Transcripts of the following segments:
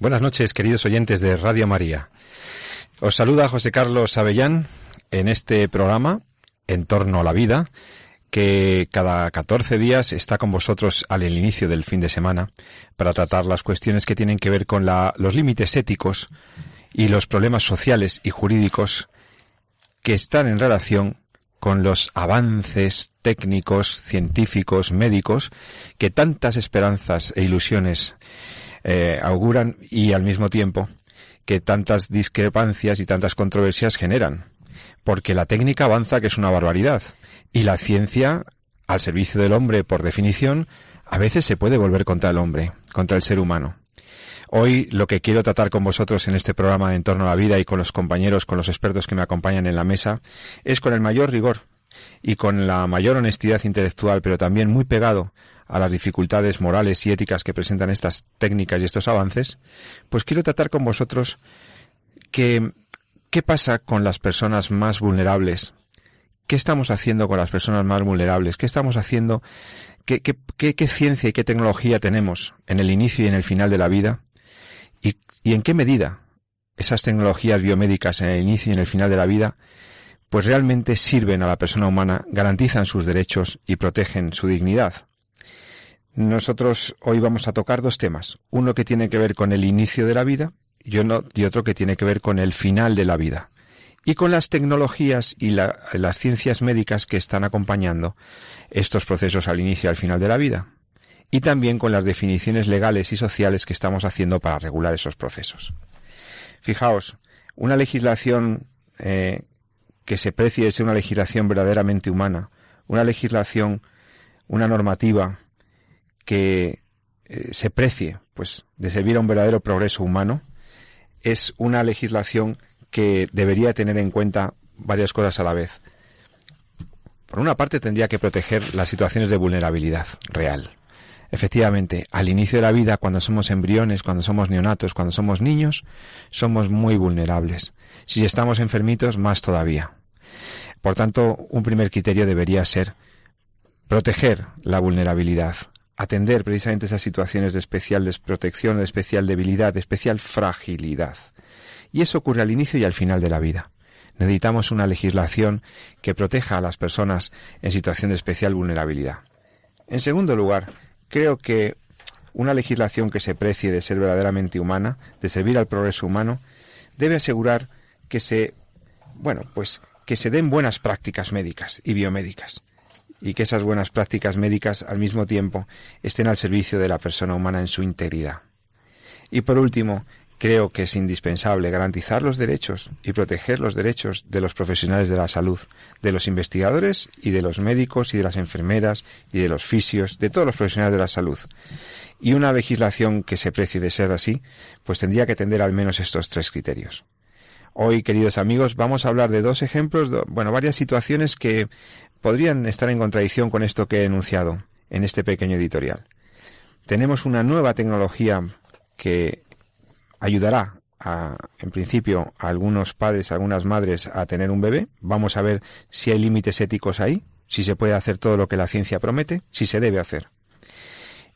Buenas noches, queridos oyentes de Radio María. Os saluda José Carlos Avellán en este programa En torno a la vida, que cada 14 días está con vosotros al inicio del fin de semana para tratar las cuestiones que tienen que ver con los límites éticos y los problemas sociales y jurídicos que están en relación con los avances técnicos, científicos, médicos, que tantas esperanzas e ilusiones eh, auguran y al mismo tiempo que tantas discrepancias y tantas controversias generan. Porque la técnica avanza, que es una barbaridad, y la ciencia, al servicio del hombre por definición, a veces se puede volver contra el hombre, contra el ser humano. Hoy lo que quiero tratar con vosotros en este programa de En torno a la vida y con los compañeros, con los expertos que me acompañan en la mesa, es con el mayor rigor y con la mayor honestidad intelectual, pero también muy pegado a las dificultades morales y éticas que presentan estas técnicas y estos avances, pues quiero tratar con vosotros que qué pasa con las personas más vulnerables, qué estamos haciendo con las personas más vulnerables, qué estamos haciendo, qué, qué, qué, ciencia y qué tecnología tenemos en el inicio y en el final de la vida y, y en qué medida esas tecnologías biomédicas en el inicio y en el final de la vida pues realmente sirven a la persona humana, garantizan sus derechos y protegen su dignidad. Nosotros hoy vamos a tocar dos temas, uno que tiene que ver con el inicio de la vida y, otro que tiene que ver con el final de la vida y con las tecnologías y las ciencias médicas que están acompañando estos procesos al inicio y al final de la vida y también con las definiciones legales y sociales que estamos haciendo para regular esos procesos. Fijaos, una legislación eh, que se precie ser una legislación verdaderamente humana, una legislación, una normativa que eh, se precie, pues, de servir a un verdadero progreso humano, es una legislación que debería tener en cuenta varias cosas a la vez. Por una parte, tendría que proteger las situaciones de vulnerabilidad real. Efectivamente, al inicio de la vida, cuando somos embriones, cuando somos neonatos, cuando somos niños, somos muy vulnerables. Si estamos enfermitos, más todavía. Por tanto, un primer criterio debería ser proteger la vulnerabilidad, atender precisamente esas situaciones de especial desprotección, de especial debilidad, de especial fragilidad. Y eso ocurre al inicio y al final de la vida. Necesitamos una legislación que proteja a las personas en situación de especial vulnerabilidad. En segundo lugar, creo que una legislación que se precie de ser verdaderamente humana, de servir al progreso humano, debe asegurar que se, bueno, pues que se den buenas prácticas médicas y biomédicas y que esas buenas prácticas médicas al mismo tiempo estén al servicio de la persona humana en su integridad. Y por último, creo que es indispensable garantizar los derechos y proteger los derechos de los profesionales de la salud, de los investigadores y de los médicos y de las enfermeras y de los fisios, de todos los profesionales de la salud. Y una legislación que se precie de ser así, pues tendría que atender al menos estos tres criterios. Hoy, queridos amigos, vamos a hablar de dos ejemplos, bueno, varias situaciones que podrían estar en contradicción con esto que he enunciado en este pequeño editorial. Tenemos una nueva tecnología que ayudará a, en principio, a algunos padres, a algunas madres a tener un bebé. Vamos a ver si hay límites éticos ahí, si se puede hacer todo lo que la ciencia promete, si se debe hacer.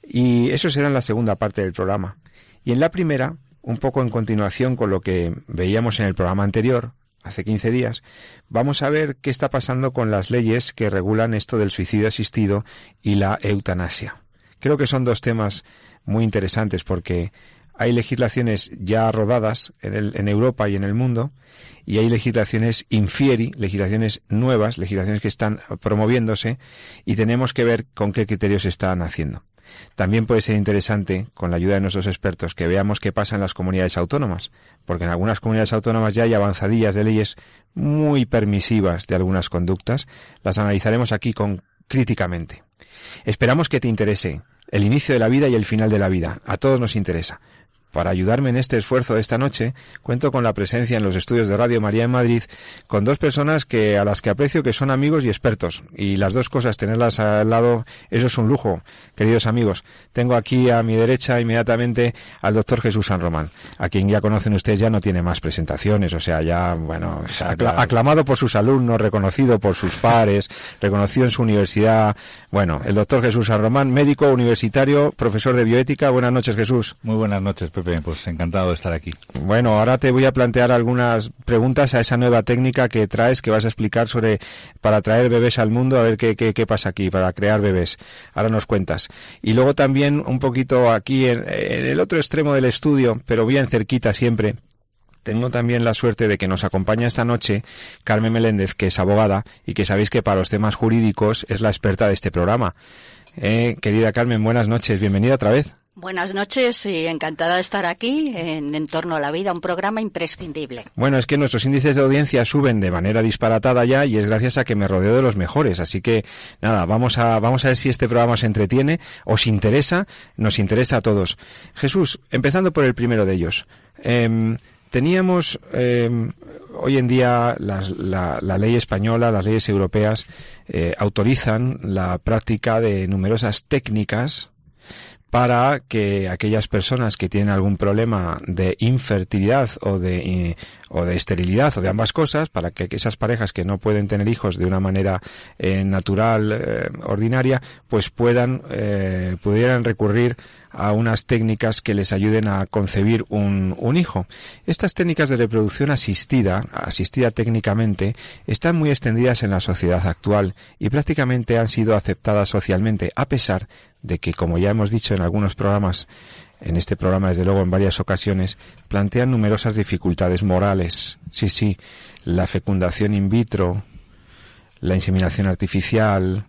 Y eso será en la segunda parte del programa. Y en la primera, un poco en continuación con lo que veíamos en el programa anterior, hace 15 días, vamos a ver qué está pasando con las leyes que regulan esto del suicidio asistido y la eutanasia. Creo que son dos temas muy interesantes porque hay legislaciones ya rodadas en, Europa y en el mundo y hay legislaciones infieri, legislaciones nuevas, legislaciones que están promoviéndose y tenemos que ver con qué criterios están haciendo. También puede ser interesante, con la ayuda de nuestros expertos, que veamos qué pasa en las comunidades autónomas, porque en algunas comunidades autónomas ya hay avanzadillas de leyes muy permisivas de algunas conductas. Las analizaremos aquí con críticamente. Esperamos que te interese el inicio de la vida y el final de la vida. A todos nos interesa. Para ayudarme en este esfuerzo de esta noche, cuento con la presencia en los estudios de Radio María en Madrid con dos personas que a las que aprecio que son amigos y expertos. Y las dos cosas, tenerlas al lado, eso es un lujo, queridos amigos. Tengo aquí a mi derecha inmediatamente al doctor Jesús San Román, a quien ya conocen ustedes, ya no tiene más presentaciones, o sea, ya, bueno, aclamado por sus alumnos, reconocido por sus pares, reconocido en su universidad. Bueno, el doctor Jesús San Román, médico universitario, profesor de bioética. Buenas noches, Jesús. Muy buenas noches, pues encantado de estar aquí. Bueno, ahora te voy a plantear algunas preguntas a esa nueva técnica que traes, que vas a explicar sobre para traer bebés al mundo, a ver qué, qué, pasa aquí, para crear bebés. Ahora nos cuentas. Y luego también un poquito aquí en, en el otro extremo del estudio, pero bien cerquita siempre, tengo también la suerte de que nos acompaña esta noche Carmen Meléndez, que es abogada y que sabéis que para los temas jurídicos es la experta de este programa. Eh, querida Carmen, buenas noches, bienvenida otra vez. Buenas noches y encantada de estar aquí en Entorno a la Vida, un programa imprescindible. Bueno, es que nuestros índices de audiencia suben de manera disparatada ya y es gracias a que me rodeo de los mejores. Así que nada, vamos a, vamos a ver si este programa os entretiene, os interesa, nos interesa a todos. Jesús, empezando por el primero de ellos. Em, teníamos em, hoy en día la, ley española, las leyes europeas eh, autorizan la práctica de numerosas técnicas para que aquellas personas que tienen algún problema de infertilidad o de, eh, o de esterilidad o de ambas cosas, para que esas parejas que no pueden tener hijos de una manera eh, natural, eh, ordinaria, pues puedan, pudieran recurrir a unas técnicas que les ayuden a concebir un, un, hijo. Estas técnicas de reproducción asistida, asistida técnicamente, están muy extendidas en la sociedad actual y prácticamente han sido aceptadas socialmente, a pesar de que, como ya hemos dicho en algunos programas, en este programa desde luego en varias ocasiones, plantean numerosas dificultades morales. Sí, sí, la fecundación in vitro, la inseminación artificial,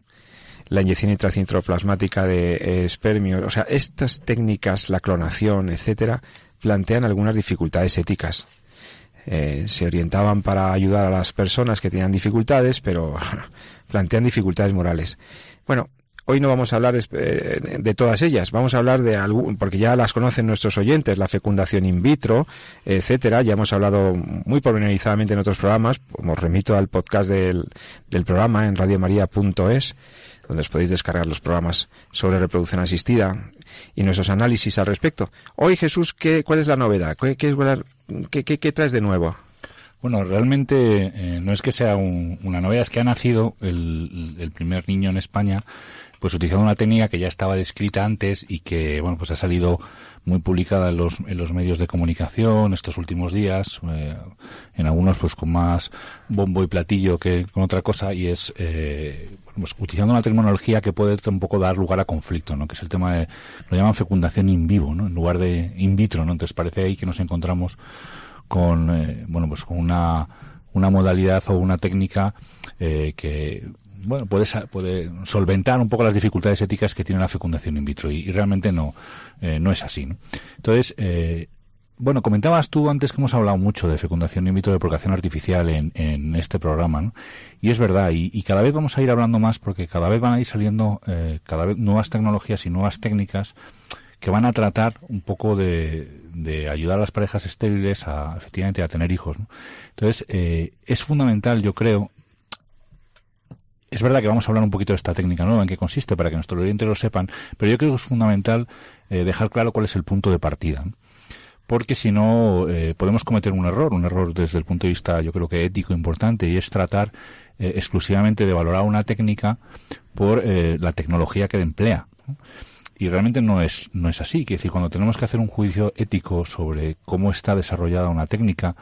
la inyección intracintroplasmática de eh, espermio, o sea, estas técnicas, la clonación, etcétera, plantean algunas dificultades éticas. Eh, se orientaban para ayudar a las personas que tenían dificultades, pero plantean dificultades morales. Bueno, Hoy no vamos a hablar eh, de todas ellas, vamos a hablar de algún, porque ya las conocen nuestros oyentes, la fecundación in vitro, etcétera. Ya hemos hablado muy pormenorizadamente en otros programas, como remito al podcast del, del programa en radiomaria.es, donde os podéis descargar los programas sobre reproducción asistida y nuestros análisis al respecto. Hoy, Jesús, ¿qué, ¿cuál es la novedad? ¿Qué, qué, qué, qué traes de nuevo? Bueno, realmente eh, no es que sea una novedad, es que ha nacido el, primer niño en España pues utilizando una técnica que ya estaba descrita antes y que, bueno, pues ha salido muy publicada en los, en los medios de comunicación estos últimos días, eh, en algunos pues con más bombo y platillo que con otra cosa, y es eh, pues, utilizando una terminología que puede un poco dar lugar a conflicto, ¿no? que es el tema de, lo llaman fecundación in vivo, ¿no? en lugar de in vitro, ¿no? entonces parece ahí que nos encontramos con, eh, bueno, pues con una, una modalidad o una técnica eh, que bueno, puede, puede solventar un poco las dificultades éticas que tiene la fecundación in vitro y, realmente no, eh, no es así. ¿no? Entonces, eh, bueno, comentabas tú antes que hemos hablado mucho de fecundación in vitro, de procreación artificial en, en este programa, ¿no? Y es verdad, y, cada vez vamos a ir hablando más porque cada vez van a ir saliendo eh, cada vez nuevas tecnologías y nuevas técnicas que van a tratar un poco de, de ayudar a las parejas estériles a efectivamente a tener hijos. ¿no? Entonces, eh, es fundamental, yo creo, es verdad que vamos a hablar un poquito de esta técnica nueva, en qué consiste, para que nuestros oyentes lo sepan, pero yo creo que es fundamental eh, dejar claro cuál es el punto de partida. Porque si no, eh, podemos cometer un error, un error desde el punto de vista, yo creo que ético importante, y es tratar eh, exclusivamente de valorar una técnica por la tecnología que emplea. Y realmente no es, no es así. Que decir, cuando tenemos que hacer un juicio ético sobre cómo está desarrollada una técnica,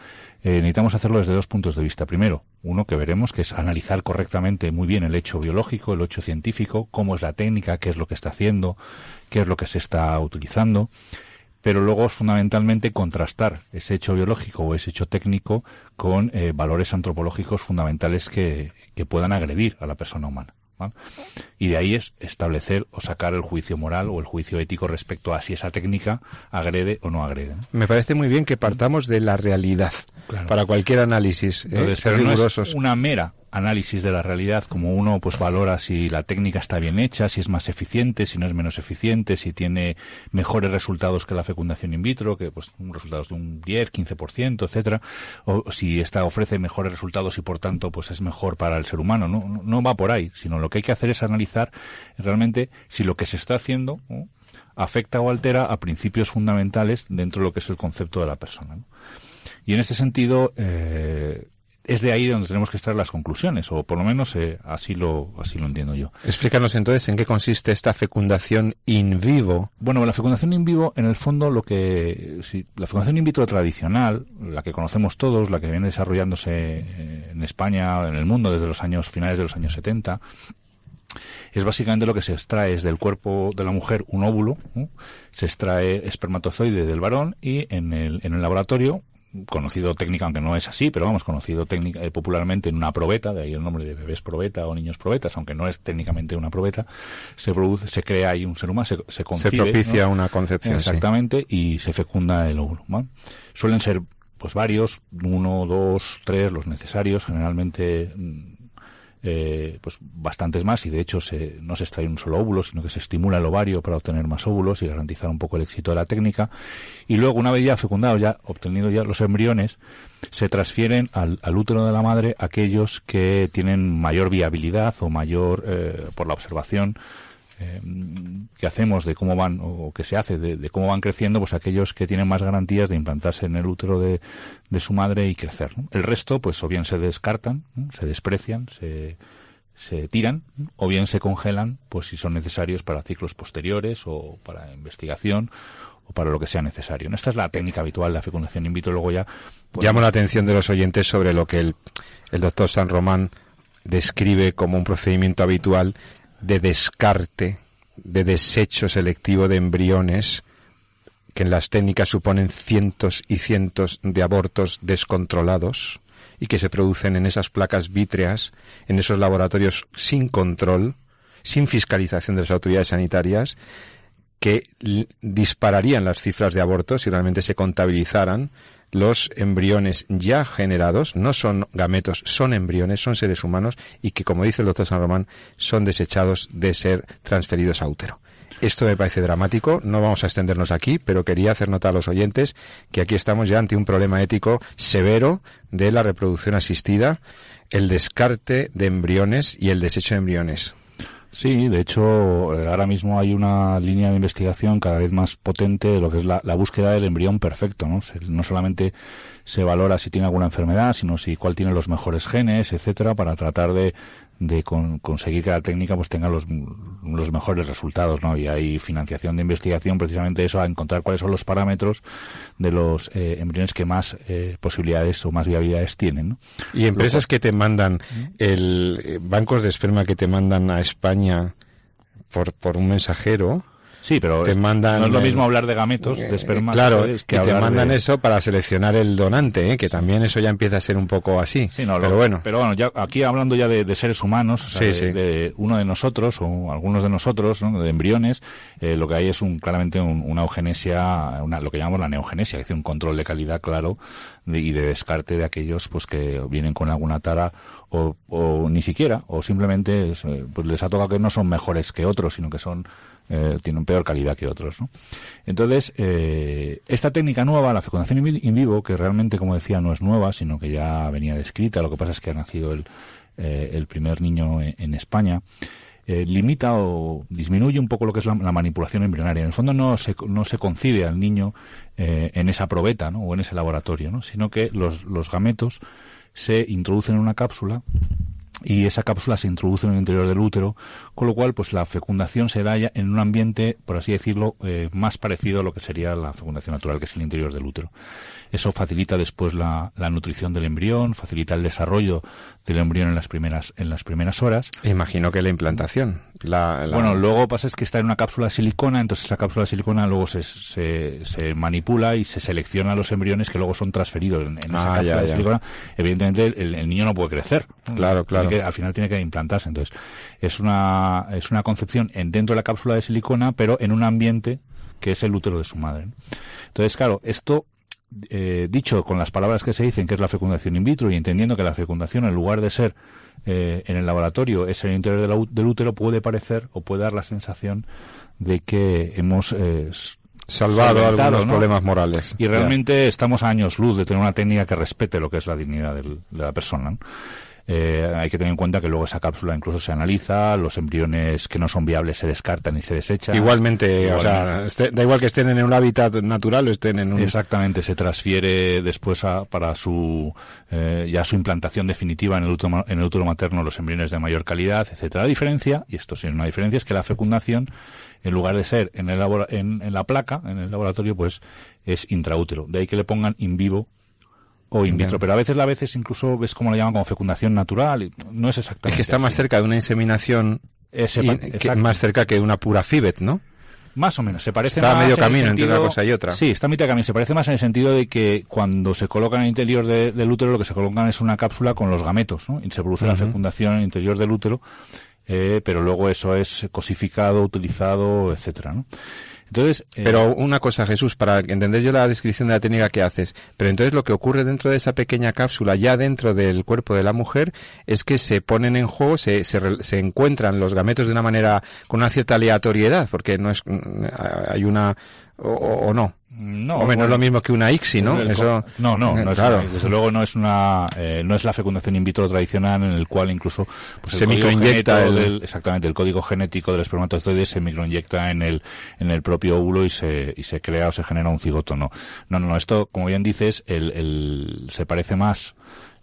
eh, necesitamos hacerlo desde dos puntos de vista. Primero, uno que veremos, que es analizar correctamente muy bien el hecho biológico, el hecho científico, cómo es la técnica, qué es lo que está haciendo, qué es lo que se está utilizando. Pero luego, fundamentalmente, contrastar ese hecho biológico o ese hecho técnico con eh, valores antropológicos fundamentales que puedan agredir a la persona humana. Y de ahí es establecer o sacar el juicio moral o el juicio ético respecto a si esa técnica agrede o no agrede. Me parece muy bien que partamos de la realidad para cualquier análisis. ¿eh? Entonces, ser rigurosos. una mera análisis de la realidad, como uno pues valora si la técnica está bien hecha, si es más eficiente, si no es menos eficiente, si tiene mejores resultados que la fecundación in vitro, que pues resultados de un 10, 15%, etcétera, o si esta ofrece mejores resultados y por tanto pues es mejor para el ser humano. No, no va por ahí, sino lo que hay que hacer es analizar realmente si lo que se está haciendo afecta o altera a principios fundamentales dentro de lo que es el concepto de la persona. Y en este sentido, eh, es de ahí donde tenemos que extraer las conclusiones, o por lo menos eh, así lo así lo entiendo yo. Explícanos entonces en qué consiste esta fecundación in vivo. Bueno, la fecundación in vivo, en el fondo, lo que si, la fecundación in vitro tradicional, la que conocemos todos, la que viene desarrollándose eh, en España, en el mundo desde los años finales de los años 70, es básicamente lo que se extrae es del cuerpo de la mujer un óvulo, se extrae espermatozoide del varón y en el, en el laboratorio conocido técnica, aunque no es así, pero vamos, conocido técnica, eh, popularmente en una probeta, de ahí el nombre de bebés probeta o niños probetas, aunque no es técnicamente una probeta, se produce, se crea ahí un ser humano, se, se Se propicia una concepción. Exactamente, y se fecunda el óvulo. Suelen ser pues varios, uno, dos, tres, los necesarios, generalmente mm, eh, pues bastantes más y de hecho se, no se extrae un solo óvulo sino que se estimula el ovario para obtener más óvulos y garantizar un poco el éxito de la técnica. Y luego una vez ya fecundados ya obtenido ya los embriones se transfieren al, útero de la madre aquellos que tienen mayor viabilidad o mayor eh, por la observación eh, que hacemos de cómo van o que se hace de, cómo van creciendo pues aquellos que tienen más garantías de implantarse en el útero de, su madre y crecer el resto pues o bien se descartan se desprecian se, se tiran o bien se congelan pues si son necesarios para ciclos posteriores o para investigación o para lo que sea necesario. Esta es la técnica habitual de la fecundación in vitro. Luego ya pues, llamo la atención de los oyentes sobre lo que el doctor San Román describe como un procedimiento habitual de descarte, de desecho selectivo de embriones, que en las técnicas suponen cientos y cientos de abortos descontrolados y que se producen en esas placas vítreas, en esos laboratorios sin control, sin fiscalización de las autoridades sanitarias, que dispararían las cifras de abortos si realmente se contabilizaran los embriones ya generados, no son gametos, son embriones, son seres humanos y que, como dice el doctor San Román, son desechados de ser transferidos a útero. Esto me parece dramático, no vamos a extendernos aquí, pero quería hacer nota a los oyentes que aquí estamos ya ante un problema ético severo de la reproducción asistida, el descarte de embriones y el desecho de embriones. Sí, de hecho, eh, ahora mismo hay una línea de investigación cada vez más potente de lo que es la, búsqueda del embrión perfecto, ¿no? no solamente se valora si tiene alguna enfermedad, sino si cuál tiene los mejores genes, etcétera, para tratar de, de conseguir que la técnica pues tenga los, los mejores resultados, ¿no? Y hay financiación de investigación precisamente eso, a encontrar cuáles son los parámetros de los eh, embriones que más eh, posibilidades o más viabilidades tienen, ¿no? Y empresas que te mandan el eh, bancos de esperma que te mandan a España por, por un mensajero, Sí, pero te mandan, no es lo mismo hablar de gametos, de esperma. Claro, que, te mandan eso para seleccionar el donante, ¿eh? que también eso ya empieza a ser un poco así. Sí, no, pero bueno. Pero bueno, ya, aquí hablando ya de, seres humanos, de, uno de nosotros o algunos de nosotros, de embriones, eh, lo que hay es un claramente una eugenesia, una, lo que llamamos la neogenesia, que es un control de calidad claro y de descarte de aquellos pues que vienen con alguna tara o, o ni siquiera, o simplemente eh, pues les ha tocado que no son mejores que otros, sino que son eh, tienen peor calidad que otros. ¿no? Entonces, eh, esta técnica nueva, la fecundación in vivo, que realmente, como decía, no es nueva, sino que ya venía descrita, lo que pasa es que ha nacido el, eh, el primer niño en, España, eh, limita o disminuye un poco lo que es la, manipulación embrionaria. En el fondo no se, no se concibe al niño eh, en esa probeta ¿no? o en ese laboratorio, ¿no? sino que los, los gametos se introducen en una cápsula y esa cápsula se introduce en el interior del útero, con lo cual pues la fecundación se da ya en un ambiente, por así decirlo, eh, más parecido a lo que sería la fecundación natural, que es el interior del útero. Eso facilita después la, la nutrición del embrión, facilita el desarrollo del embrión en las primeras en las primeras horas. Imagino que la implantación. La, Bueno, luego pasa es que está en una cápsula de silicona, entonces esa cápsula de silicona luego se, se, se manipula y se selecciona los embriones que luego son transferidos en, esa ah, cápsula de silicona. Evidentemente el, niño no puede crecer. Claro, claro. al final tiene que implantarse. Entonces es una es una concepción en, dentro de la cápsula de silicona, pero en un ambiente que es el útero de su madre. Entonces, claro, esto eh, dicho con las palabras que se dicen que es la fecundación in vitro y entendiendo que la fecundación en lugar de ser eh, en el laboratorio es en el interior del, útero puede parecer o puede dar la sensación de que hemos eh, salvado algunos problemas morales. Y realmente estamos a años luz de tener una técnica que respete lo que es la dignidad de la persona. Eh, hay que tener en cuenta que luego esa cápsula incluso se analiza, los embriones que no son viables se descartan y se desechan. Igualmente, o sea, este, da igual que estén en un hábitat natural o estén en un... Exactamente, se transfiere después para su eh, ya su implantación definitiva en el, útero, en el útero materno los embriones de mayor calidad, etcétera. La diferencia, y esto sí es una diferencia, es que la fecundación en lugar de ser en, el en, en la placa, en el laboratorio, pues es intraútero. De ahí que le pongan in vivo o in vitro, pero a veces a veces incluso ves como lo llaman como fecundación natural, y no es exactamente. Es que está más cerca de una inseminación más cerca que una pura FIBET, ¿no? Más o menos, se parece está más. a medio camino entre una cosa y otra. Sí, está a medio camino. Se parece más en el sentido de que cuando se coloca en el interior del útero, lo que se colocan es una cápsula con los gametos, ¿no? Y se produce la fecundación en el interior del útero, eh, pero luego eso es cosificado, utilizado, etcétera, ¿no? Entonces, eh, pero una cosa, Jesús, para entender yo la descripción de la técnica que haces, pero entonces lo que ocurre dentro de esa pequeña cápsula, ya dentro del cuerpo de la mujer, es que se ponen en juego, se, se, encuentran los gametos de una manera, con una cierta aleatoriedad, porque no es, hay una, o no. No, Hombre, no es lo mismo que una ICSI, ¿no? Eso, no, no, no es desde luego no es una, eh, no es la fecundación in vitro tradicional en el cual incluso pues, se microinyecta el... exactamente el código genético del espermatozoide se microinyecta en el en el propio óvulo y se y se crea o se genera un cigoto. No, no, no, esto como bien dices, el, el se parece más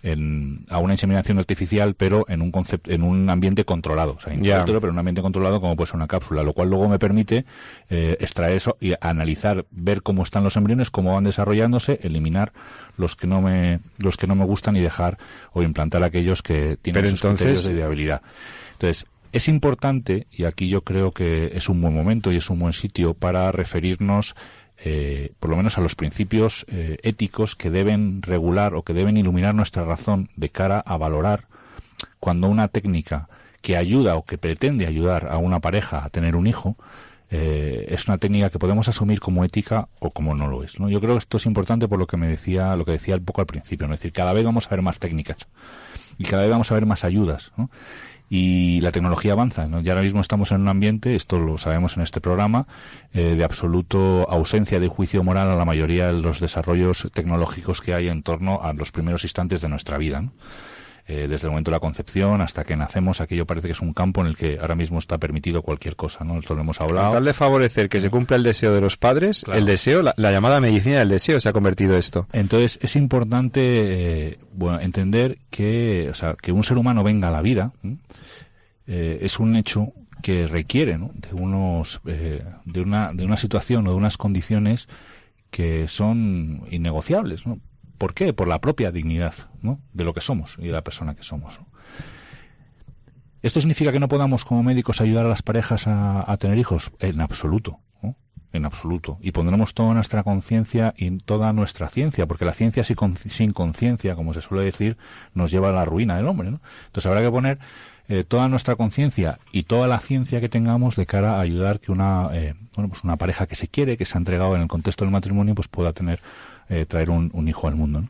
en, a una inseminación artificial, pero en un concepto, en un ambiente controlado, o sea, pero en un ambiente controlado como puede ser una cápsula, lo cual luego me permite eh, extraer eso y analizar, ver cómo están los embriones, cómo van desarrollándose, eliminar los que no me, los que no me gustan y dejar o implantar aquellos que tienen pero criterios de viabilidad. Entonces, es importante, y aquí yo creo que es un buen momento y es un buen sitio para referirnos eh, por lo menos a los principios eh, éticos que deben regular o que deben iluminar nuestra razón de cara a valorar cuando una técnica que ayuda o que pretende ayudar a una pareja a tener un hijo eh, es una técnica que podemos asumir como ética o como no lo es. ¿no? Yo creo que esto es importante por lo que me decía, lo que decía un poco al principio, ¿no? es decir, cada vez vamos a ver más técnicas y cada vez vamos a ver más ayudas. ¿no? Y la tecnología avanza. ¿no? Ya ahora mismo estamos en un ambiente, esto lo sabemos en este programa, eh, de absoluto ausencia de juicio moral a la mayoría de los desarrollos tecnológicos que hay en torno a los primeros instantes de nuestra vida. Eh, desde el momento de la concepción hasta que nacemos, aquello parece que es un campo en el que ahora mismo está permitido cualquier cosa, ¿no? Esto lo hemos hablado. tal de favorecer que se cumpla el deseo de los padres, el deseo, la, llamada medicina del deseo se ha convertido esto. Entonces, es importante eh, bueno, entender que, o sea, que un ser humano venga a la vida eh, es un hecho que requiere de unos de una de una situación o de unas condiciones que son innegociables ¿no? ¿Por qué? Por la propia dignidad ¿no? de lo que somos y de la persona que somos. ¿Esto significa que no podamos como médicos ayudar a las parejas a, tener hijos? En absoluto. En absoluto. Y pondremos toda nuestra conciencia y toda nuestra ciencia, porque la ciencia sin conciencia, como se suele decir, nos lleva a la ruina del hombre. ¿no? Entonces habrá que poner eh, toda nuestra conciencia y toda la ciencia que tengamos de cara a ayudar que una, eh, bueno, pues una pareja que se quiere, que se ha entregado en el contexto del matrimonio, pues pueda tener eh, traer un, hijo al mundo.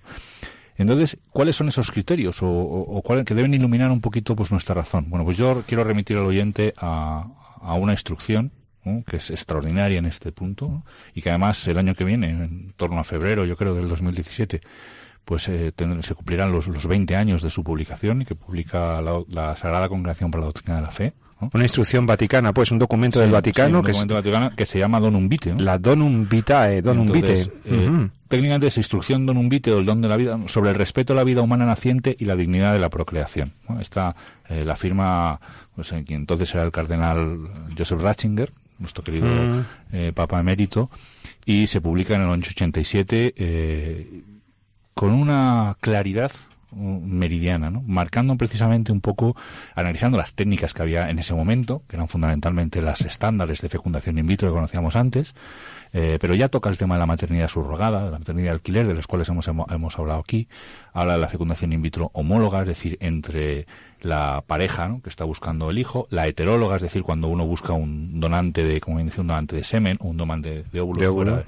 Entonces, ¿cuáles son esos criterios o, o, que deben iluminar un poquito pues nuestra razón? Bueno, pues yo quiero remitir al oyente a, una instrucción que es extraordinaria en este punto y que además el año que viene, en torno a febrero, yo creo, del 2017, pues eh, se cumplirán los, los 20 años de su publicación y que publica la, la Sagrada Congregación para la Doctrina de la Fe, una instrucción vaticana, pues un documento del Vaticano, que, que se llama Donum Vitae. La Donum Vitae, Donum Vitae. Eh, técnicamente es instrucción Donum Vitae o el don de la vida sobre el respeto a la vida humana naciente y la dignidad de la procreación. Esta eh, la firma, pues, eh, quien entonces era el cardenal Joseph Ratzinger, nuestro querido mm. Papa emérito, y se publica en el 887 con una claridad meridiana, ¿no? marcando precisamente un poco, analizando las técnicas que había en ese momento, que eran fundamentalmente las estándares de fecundación in vitro que conocíamos antes, eh, pero ya toca el tema de la maternidad subrogada, de la maternidad de alquiler, de las cuales hemos, hemos hablado aquí, habla de la fecundación in vitro homóloga, es decir, entre la pareja que está buscando el hijo, la heteróloga, es decir, cuando uno busca un donante de, como dice, un donante de semen, un donante de óvulos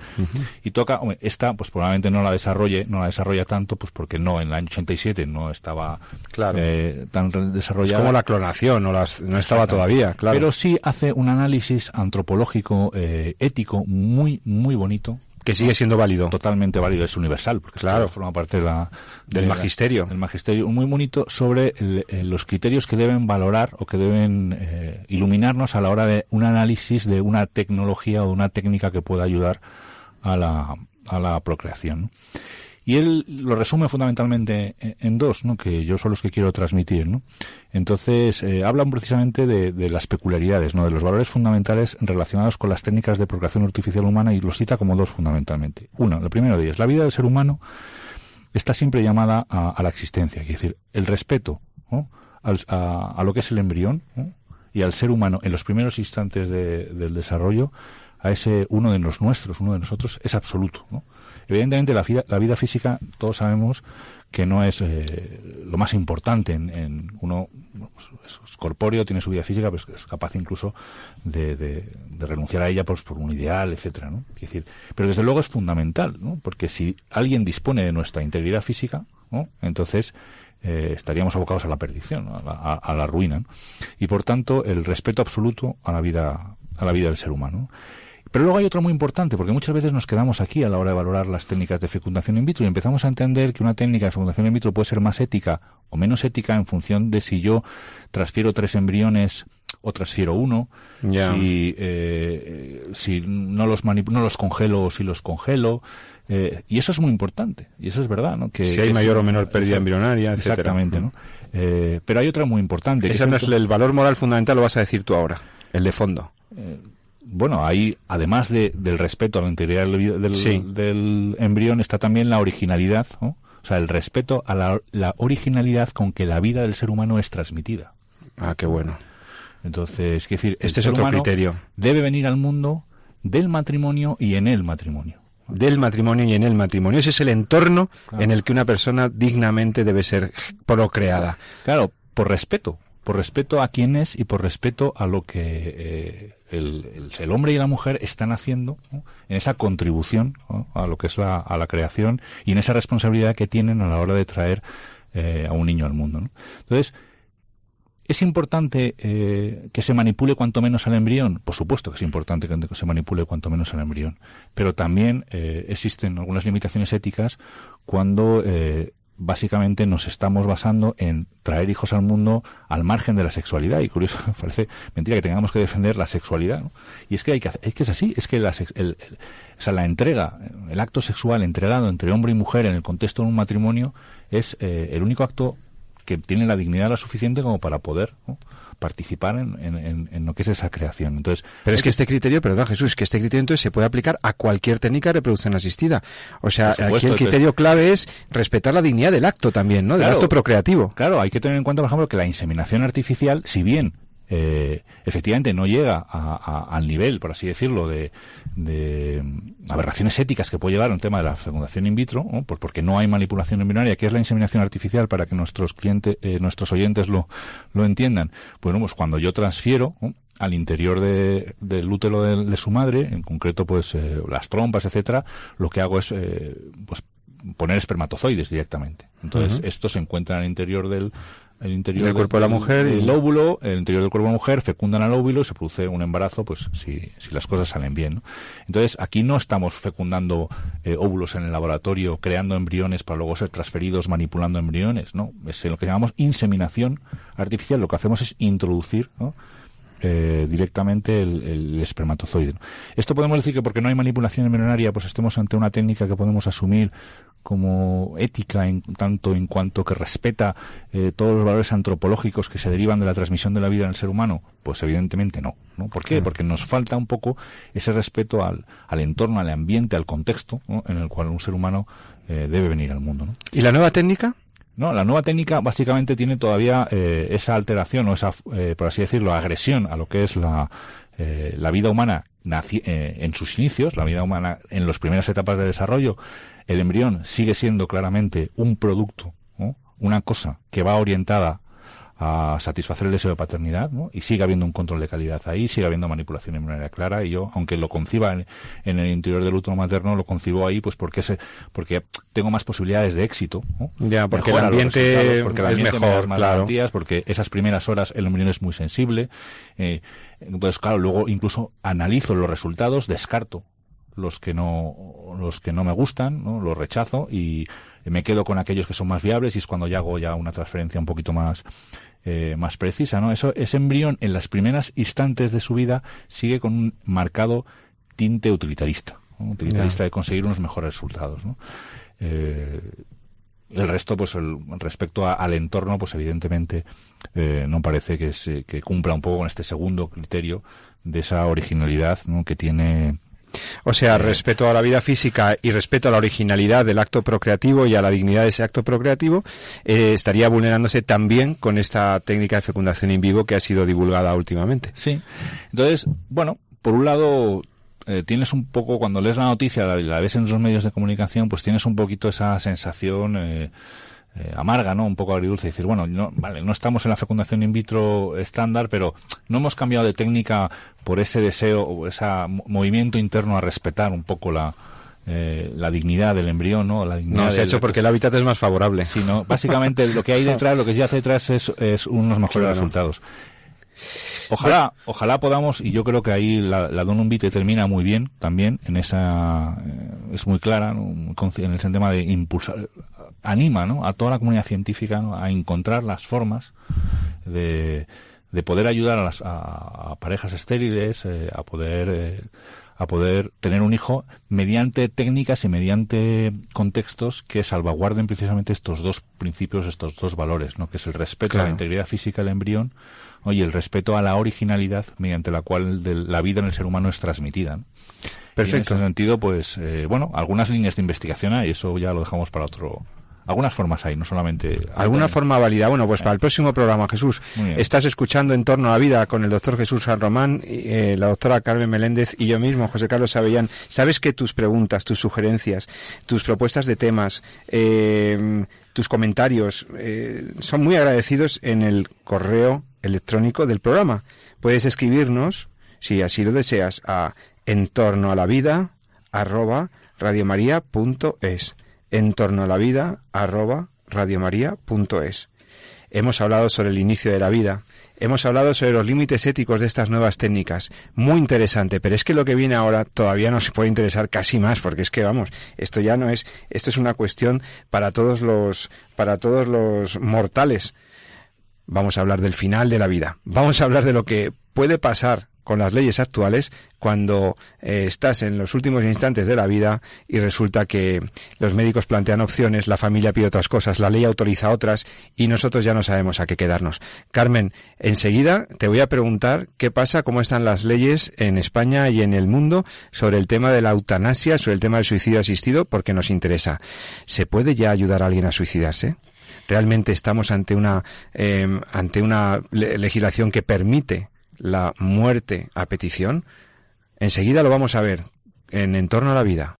y toca, esta pues probablemente no la desarrolle, no la desarrolla tanto, pues porque no, en el año 87 no estaba claro. eh, tan desarrollada. Es como la clonación, no, las, no estaba todavía, claro. Pero sí hace un análisis antropológico, eh, ético, muy, muy bonito, que sigue siendo válido. Totalmente válido, es universal, porque claro. forma parte de la, del magisterio. El magisterio, muy bonito sobre los criterios que deben valorar o que deben eh, iluminarnos a la hora de un análisis de una tecnología o de una técnica que pueda ayudar a la, a la procreación. Y él lo resume fundamentalmente en dos, ¿no? que yo son los que quiero transmitir. ¿no? Entonces, eh, hablan precisamente de, las peculiaridades, ¿no? de los valores fundamentales relacionados con las técnicas de procreación artificial humana y los cita como dos fundamentalmente. Uno, lo primero de ellos, la vida del ser humano está siempre llamada a, la existencia, es decir, el respeto a, lo que es el embrión y al ser humano en los primeros instantes del desarrollo, a ese uno de los nuestros, uno de nosotros, es absoluto. ¿no? Evidentemente, la vida, física, todos sabemos que no es eh, lo más importante en, uno pues, es corpóreo tiene su vida física pero es capaz incluso de, renunciar a ella por, por un ideal etcétera ¿no? decir pero desde luego es fundamental ¿no? porque si alguien dispone de nuestra integridad física entonces eh, estaríamos abocados a la perdición a la, a la ruina y por tanto el respeto absoluto a la vida a la vida del ser humano pero luego hay otro muy importante, porque muchas veces nos quedamos aquí a la hora de valorar las técnicas de fecundación in vitro y empezamos a entender que una técnica de fecundación in vitro puede ser más ética o menos ética en función de si yo transfiero tres embriones o transfiero uno, si, eh, si no los no los congelo o si los congelo. Eh, y eso es muy importante, y eso es verdad, ¿no? Que, si hay mayor o menor pérdida embrionaria, Exactamente, ¿no? Eh, pero hay otra muy importante. Ese no es el valor moral fundamental, lo vas a decir tú ahora, el de fondo bueno, ahí, además de, del respeto a la integridad del, embrión, está también la originalidad, o sea, el respeto a la, originalidad con que la vida del ser humano es transmitida. Ah, qué bueno. Entonces, es decir, este es otro criterio. Debe venir al mundo del matrimonio y en el matrimonio. Del matrimonio y en el matrimonio. Ese es el entorno en el que una persona dignamente debe ser procreada. Claro, por respeto, por respeto a quién es y por respeto a lo que eh, el, el, hombre y la mujer están haciendo en esa contribución a lo que es la, a la creación y en esa responsabilidad que tienen a la hora de traer eh, a un niño al mundo. Entonces, ¿Es importante eh, que se manipule cuanto menos al embrión? Por supuesto que es importante que se manipule cuanto menos al embrión, pero también existen algunas limitaciones éticas cuando básicamente nos estamos basando en traer hijos al mundo al margen de la sexualidad. Y curioso, parece mentira que tengamos que defender la sexualidad. Y es que, hay que es que es así, es que la, el, o sea, la entrega, el acto sexual entregado entre hombre y mujer en el contexto de un matrimonio es eh, el único acto que tiene la dignidad lo suficiente como para poder participar en, en, lo que es esa creación. Entonces, Pero es que este criterio, perdón Jesús, que este criterio entonces se puede aplicar a cualquier técnica de reproducción asistida. O sea, aquí el criterio clave es respetar la dignidad del acto también, ¿no? Del acto procreativo. Claro, hay que tener en cuenta, por ejemplo, que la inseminación artificial, si bien eh, efectivamente no llega al nivel, por así decirlo, de, aberraciones éticas que puede llevar un tema de la fecundación in vitro, pues porque no hay manipulación embrionaria, que es la inseminación artificial, para que nuestros clientes, eh, nuestros oyentes lo, lo entiendan. Bueno, pues cuando yo transfiero al interior del útero de, su madre, en concreto pues eh, las trompas, etcétera, lo que hago es pues poner espermatozoides directamente. Entonces, estos se encuentran al interior del, el interior del cuerpo de la mujer el, óvulo el interior del cuerpo de la mujer fecundan al óvulo y se produce un embarazo pues si, si las cosas salen bien entonces aquí no estamos fecundando eh, óvulos en el laboratorio creando embriones para luego ser transferidos manipulando embriones no es lo que llamamos inseminación artificial. Lo que hacemos es introducir eh, directamente el, espermatozoide. Esto podemos decir que porque no hay manipulación embrionaria, pues estemos ante una técnica que podemos asumir como ética en tanto en cuanto que respeta eh, todos los valores antropológicos que se derivan de la transmisión de la vida en el ser humano? Pues evidentemente no. ¿no? ¿Por qué? Porque nos falta un poco ese respeto al, al entorno, al ambiente, al contexto en el cual un ser humano eh, debe venir al mundo. ¿no? ¿Y la nueva técnica? No, la nueva técnica básicamente tiene todavía eh, esa alteración o esa, por así decirlo, agresión a lo que es la, la vida humana en sus inicios, la vida humana en las primeras etapas de desarrollo, el embrión sigue siendo claramente un producto, una cosa que va orientada a satisfacer el deseo de paternidad, ¿no? Y sigue habiendo un control de calidad ahí, sigue habiendo manipulación de manera clara, y yo, aunque lo conciba en, el interior del útero materno, lo concibo ahí, pues porque se, porque tengo más posibilidades de éxito, Ya, porque el ambiente, porque el es mejor, más claro. porque esas primeras horas el embrión es muy sensible, eh, entonces claro, luego incluso analizo los resultados, descarto los que no los que no me gustan, ¿no? los rechazo y me quedo con aquellos que son más viables y es cuando ya hago ya una transferencia un poquito más eh, más precisa, ¿no? Eso, ese embrión en las primeras instantes de su vida sigue con un marcado tinte utilitarista, utilitarista de conseguir unos mejores resultados, ¿no? Eh, el resto, pues el, respecto al entorno, pues evidentemente eh, no parece que, se, que cumpla un poco con este segundo criterio de esa originalidad ¿no? que tiene o sea, respeto a la vida física y respeto a la originalidad del acto procreativo y a la dignidad de ese acto procreativo, eh, estaría vulnerándose también con esta técnica de fecundación in vivo que ha sido divulgada últimamente. Sí. Entonces, bueno, por un lado, eh, tienes un poco, cuando lees la noticia, la, la, ves en los medios de comunicación, pues tienes un poquito esa sensación eh, eh, amarga, ¿no? Un poco agridulce. Decir, bueno, no, vale, no estamos en la fecundación in vitro estándar, pero no hemos cambiado de técnica por ese deseo o ese movimiento interno a respetar un poco la, eh, la dignidad del embrión, ¿no? La dignidad no, se ha hecho porque el hábitat es más favorable. Sino, básicamente lo que hay detrás, lo que se hace detrás es, es unos mejores resultados. Ojalá, ojalá podamos, y yo creo que ahí la, la Don Vitae termina muy bien también, en esa, eh, es muy clara, en el tema de impulsar, anima ¿no? a toda la comunidad científica a encontrar las formas de, de poder ayudar a, las, a, parejas estériles eh, a poder eh, a poder tener un hijo mediante técnicas y mediante contextos que salvaguarden precisamente estos dos principios, estos dos valores, ¿no? que es el respeto a la integridad física del embrión y el respeto a la originalidad mediante la cual la vida en el ser humano es transmitida. Perfecto. en ese sentido, pues, eh, bueno, algunas líneas de investigación hay, eso ya lo dejamos para otro, algunas formas hay, no solamente... ¿Alguna forma válida? Bueno, pues para el próximo programa, Jesús, estás escuchando En torno a la vida con el doctor Jesús San Román, eh, la doctora Carmen Meléndez y yo mismo, José Carlos Avellán. Sabes que tus preguntas, tus sugerencias, tus propuestas de temas, eh, tus comentarios eh, son muy agradecidos en el correo electrónico del programa. Puedes escribirnos, si así lo deseas, a en torno a la vida arroba radiomaria.es en torno a la vida arroba radiomaria.es. Hemos hablado sobre el inicio de la vida, hemos hablado sobre los límites éticos de estas nuevas técnicas. Muy interesante, pero es que lo que viene ahora todavía nos puede interesar casi más, porque es que vamos, esto ya no es, esto es una cuestión para todos los, para todos los mortales. Vamos a hablar del final de la vida. Vamos a hablar de lo que puede pasar con las leyes actuales cuando eh, estás en los últimos instantes de la vida y resulta que los médicos plantean opciones, la familia pide otras cosas, la ley autoriza otras y nosotros ya no sabemos a qué quedarnos. Carmen, enseguida te voy a preguntar qué pasa, cómo están las leyes en España y en el mundo sobre el tema de la eutanasia, sobre el tema del suicidio asistido, porque nos interesa. ¿Se puede ya ayudar a alguien a suicidarse? realmente estamos ante una eh, ante una legislación que permite la muerte a petición? Enseguida lo vamos a ver en Entorno a la Vida.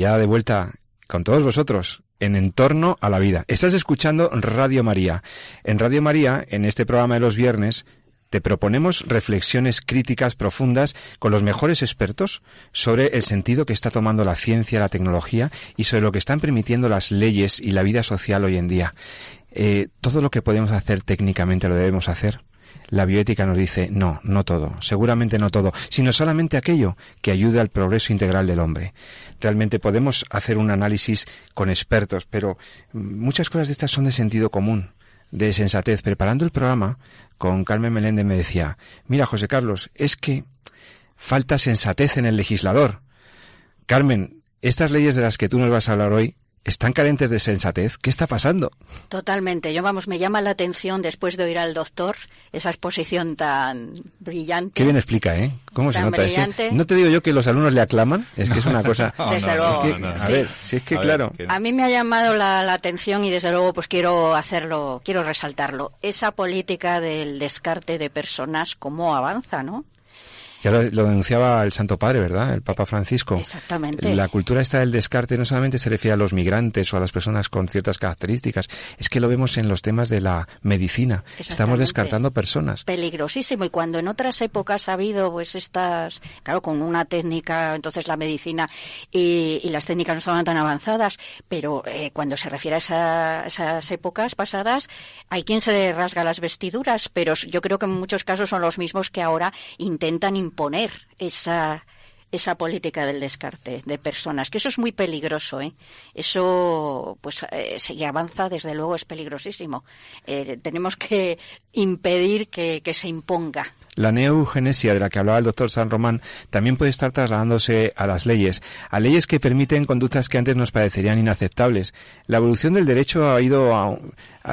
Ya de vuelta con todos vosotros en Entorno a la Vida. Estás escuchando Radio María. En Radio María, en este programa de los viernes, te proponemos reflexiones críticas profundas con los mejores expertos sobre el sentido que está tomando la ciencia, la tecnología y sobre lo que están permitiendo las leyes y la vida social hoy en día. Eh, todo lo que podemos hacer técnicamente lo debemos hacer. La bioética nos dice no, no todo, seguramente no todo, sino solamente aquello que ayude al progreso integral del hombre. Realmente podemos hacer un análisis con expertos, pero muchas cosas de estas son de sentido común, de sensatez. Preparando el programa con Carmen Meléndez me decía, mira José Carlos, es que falta sensatez en el legislador. Carmen, estas leyes de las que tú nos vas a hablar hoy ¿Están carentes de sensatez? ¿Qué está pasando? Totalmente. Yo, vamos, me llama la atención después de oír al doctor esa exposición tan brillante. Qué bien explica, ¿eh? ¿Cómo se nota? no te digo yo que los alumnos le aclaman, es que es una cosa... desde luego. a ver, si es que claro... A mí me ha llamado la, la, atención y desde luego pues quiero hacerlo, quiero resaltarlo. Esa política del descarte de personas, cómo avanza, ¿no? Ya lo, denunciaba el Santo Padre, ¿verdad? El Papa Francisco. Exactamente. La cultura esta del descarte no solamente se refiere a los migrantes o a las personas con ciertas características, es que lo vemos en los temas de la medicina. Estamos descartando personas. Peligrosísimo. Y cuando en otras épocas ha habido, pues estas, claro, con una técnica, entonces la medicina y, las técnicas no estaban tan avanzadas, pero eh, cuando se refiere a esas épocas pasadas, hay quien se rasga las vestiduras, pero yo creo que en muchos casos son los mismos que ahora intentan imponer esa esa política del descarte de personas, que eso es muy peligroso, ¿eh? Eso, pues, eh, si avanza, desde luego es peligrosísimo. Eh, tenemos que impedir que, se imponga la neoeugenesia de la que hablaba el doctor San Román también puede estar trasladándose a las leyes, a leyes que permiten conductas que antes nos parecerían inaceptables. La evolución del derecho ha ido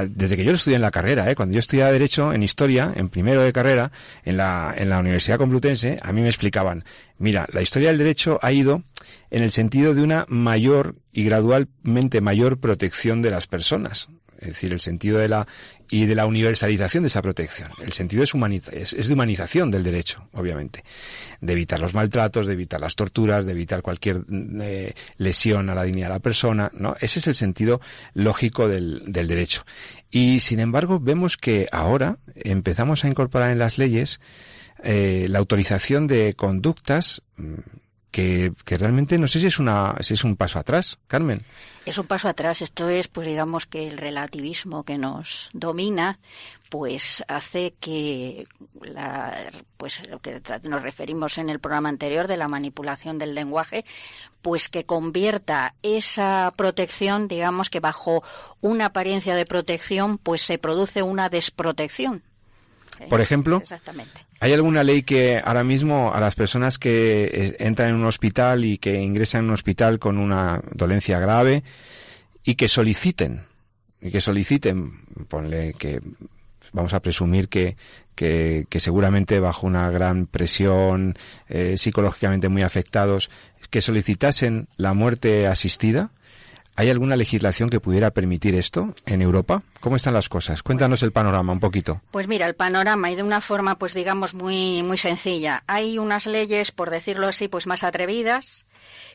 desde que yo lo estudié en la carrera, ¿eh? cuando yo estudiaba derecho en historia, en primero de carrera, en la, en la Universidad Complutense, a mí me explicaban, mira, la historia del derecho ha ido en el sentido de una mayor y gradualmente mayor protección de las personas es decir, el sentido de la y de la universalización de esa protección. El sentido es, es, de humanización del derecho, obviamente, de evitar los maltratos, de evitar las torturas, de evitar cualquier eh, lesión a la dignidad de la persona, ¿no? Ese es el sentido lógico del, del derecho. Y sin embargo, vemos que ahora empezamos a incorporar en las leyes eh, la autorización de conductas mm, que, que, realmente no sé si es una si es un paso atrás, Carmen. Es un paso atrás. Esto es, pues digamos que el relativismo que nos domina, pues hace que la, pues lo que nos referimos en el programa anterior de la manipulación del lenguaje, pues que convierta esa protección, digamos que bajo una apariencia de protección, pues se produce una desprotección. Por ejemplo, Exactamente. ¿Hay alguna ley que ahora mismo a las personas que eh, entran en un hospital y que ingresan en un hospital con una dolencia grave y que soliciten, y que soliciten, ponle que vamos a presumir que, que, seguramente bajo una gran presión, eh, psicológicamente muy afectados, que solicitasen la muerte asistida, ¿Hay alguna legislación que pudiera permitir esto en Europa? ¿Cómo están las cosas? Cuéntanos el panorama un poquito. Pues mira, el panorama y de una forma, pues digamos muy muy sencilla. Hay unas leyes, por decirlo así, pues más atrevidas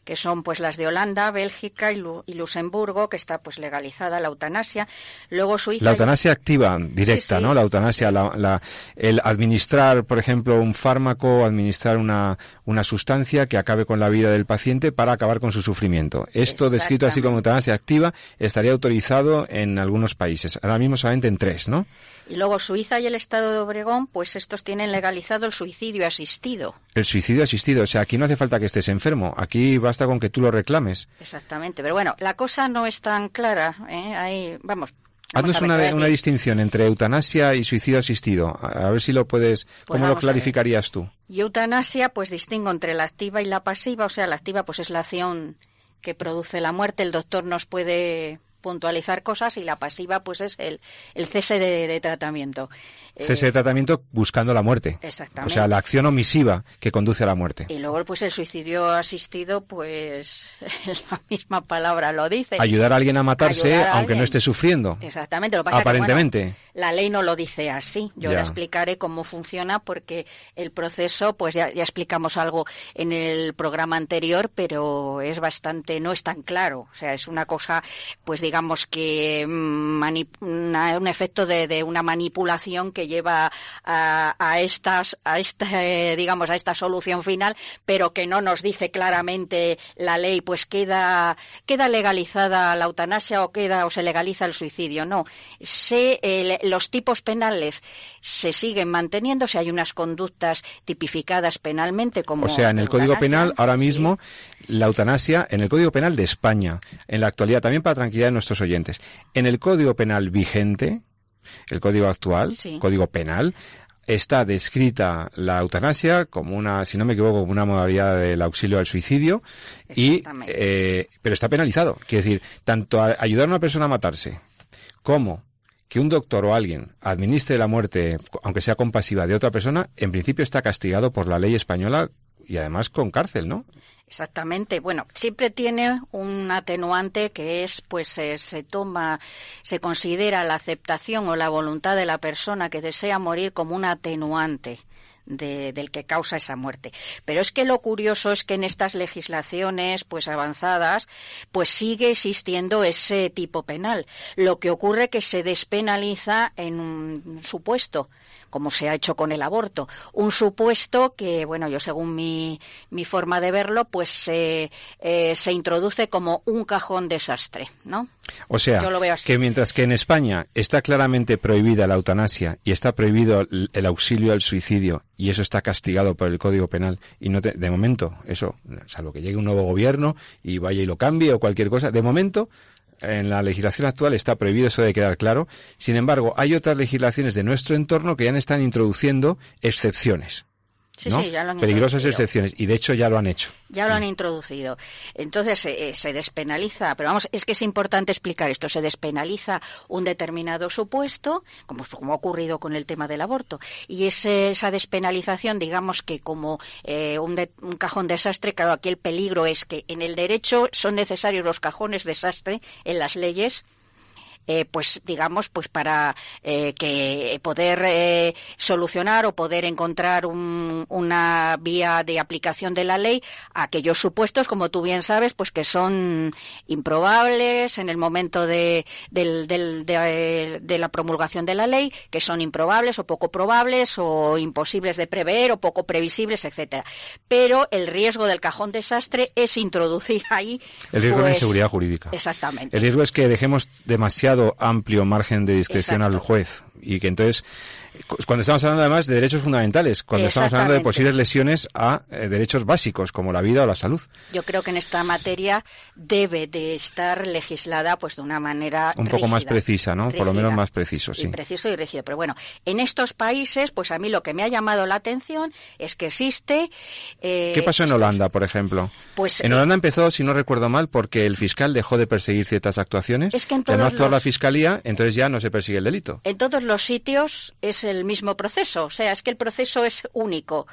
que son pues las de Holanda, Bélgica y, Luxemburgo, que está pues legalizada la eutanasia. Luego Suiza. La eutanasia activa, directa, ¿no? La eutanasia, la, el administrar, por ejemplo, un fármaco, administrar una, una sustancia que acabe con la vida del paciente para acabar con su sufrimiento. Esto descrito así como eutanasia activa estaría autorizado en algunos países. Ahora mismo solamente en tres, ¿no? Y luego Suiza y el Estado de Obregón, pues estos tienen legalizado el suicidio asistido. El suicidio asistido, o sea, aquí no hace falta que estés enfermo, aquí basta con que tú lo reclames. Exactamente, pero bueno, la cosa no es tan clara, ¿eh? Ahí, vamos, Haznos una, una, distinción entre eutanasia y suicidio asistido. A, ver si lo puedes, pues ¿cómo lo clarificarías tú? Y eutanasia, pues distingo entre la activa y la pasiva. O sea, la activa, pues es la acción que produce la muerte. El doctor nos puede puntualizar cosas y la pasiva pues es el, el cese de, tratamiento. Cese de eh, tratamiento buscando la muerte. Exactamente. O sea, la acción omisiva que conduce a la muerte. Y luego pues el suicidio asistido pues la misma palabra lo dice. Ayudar a alguien a matarse aunque no esté sufriendo. Exactamente. Lo pasa Aparentemente. la ley no lo dice así. Yo le explicaré cómo funciona porque el proceso pues ya, ya explicamos algo en el programa anterior, pero es bastante no es tan claro. O sea, es una cosa pues digamos que mm, un efecto de, una manipulación que lleva a, estas, a esta, eh, digamos, a esta solución final, pero que no nos dice claramente la ley, pues queda, queda legalizada la eutanasia o queda o se legaliza el suicidio. No, se, los tipos penales se siguen manteniendo, si hay unas conductas tipificadas penalmente como. O sea, en el Código Penal ahora mismo la eutanasia en el Código Penal de España, en la actualidad, también para tranquilidad de nuestros oyentes. En el Código Penal vigente, el Código actual, Código Penal, está descrita la eutanasia como una, si no me equivoco, como una modalidad del auxilio al suicidio, y, eh, pero está penalizado. Quiere decir, tanto ayudar a una persona a matarse como que un doctor o alguien administre la muerte, aunque sea compasiva, de otra persona, en principio está castigado por la ley española y además con cárcel, ¿no? Exactamente. Bueno, siempre tiene un atenuante que es, pues, se toma, se considera la aceptación o la voluntad de la persona que desea morir como un atenuante. del que causa esa muerte. Pero es que lo curioso es que en estas legislaciones pues avanzadas pues sigue existiendo ese tipo penal. Lo que ocurre que se despenaliza en un supuesto como se ha hecho con el aborto. Un supuesto que, bueno, yo según mi, mi forma de verlo, pues se, eh, se introduce como un cajón desastre, ¿no? O sea, que mientras que en España está claramente prohibida la eutanasia y está prohibido el, auxilio al suicidio y eso está castigado por el Código Penal y no de momento eso, salvo que llegue un nuevo gobierno y vaya y lo cambie o cualquier cosa, de momento en la legislación actual está prohibido, eso de quedar claro. Sin embargo, hay otras legislaciones de nuestro entorno que ya están introduciendo excepciones. Sí, sí, ya lo han Peligrosas excepciones, y de hecho ya lo han hecho. Ya lo han introducido. Entonces eh, se despenaliza, pero vamos, es que es importante explicar esto, se despenaliza un determinado supuesto, como, como ha ocurrido con el tema del aborto, y esa despenalización, digamos que como eh, un, un cajón desastre, claro, aquí el peligro es que en el derecho son necesarios los cajones desastre en las leyes, eh, pues digamos, pues para eh, que poder eh, solucionar o poder encontrar una vía de aplicación de la ley a aquellos supuestos, como tú bien sabes, pues que son improbables en el momento de, de, la promulgación de la ley, que son improbables o poco probables o imposibles de prever o poco previsibles, etcétera. Pero el riesgo del cajón desastre es introducir ahí el riesgo de pues, inseguridad jurídica. Exactamente. El riesgo es que dejemos demasiado amplio margen de discreción al juez y que entonces cuando estamos hablando además de derechos fundamentales, cuando estamos hablando de posibles lesiones a eh, derechos básicos como la vida o la salud. Yo creo que en esta materia debe de estar legislada pues de una manera un poco más precisa, ¿no? Por lo menos más preciso, sí. preciso y rígido. Pero bueno, en estos países, pues a mí lo que me ha llamado la atención es que existe. Eh, ¿Qué pasó en Holanda, por ejemplo? Pues en Holanda empezó, si no recuerdo mal, porque el fiscal dejó de perseguir ciertas actuaciones. Es que en todos no actuó la fiscalía, entonces ya no se persigue el delito. En todos los sitios es el mismo proceso, o sea, es que el proceso es único.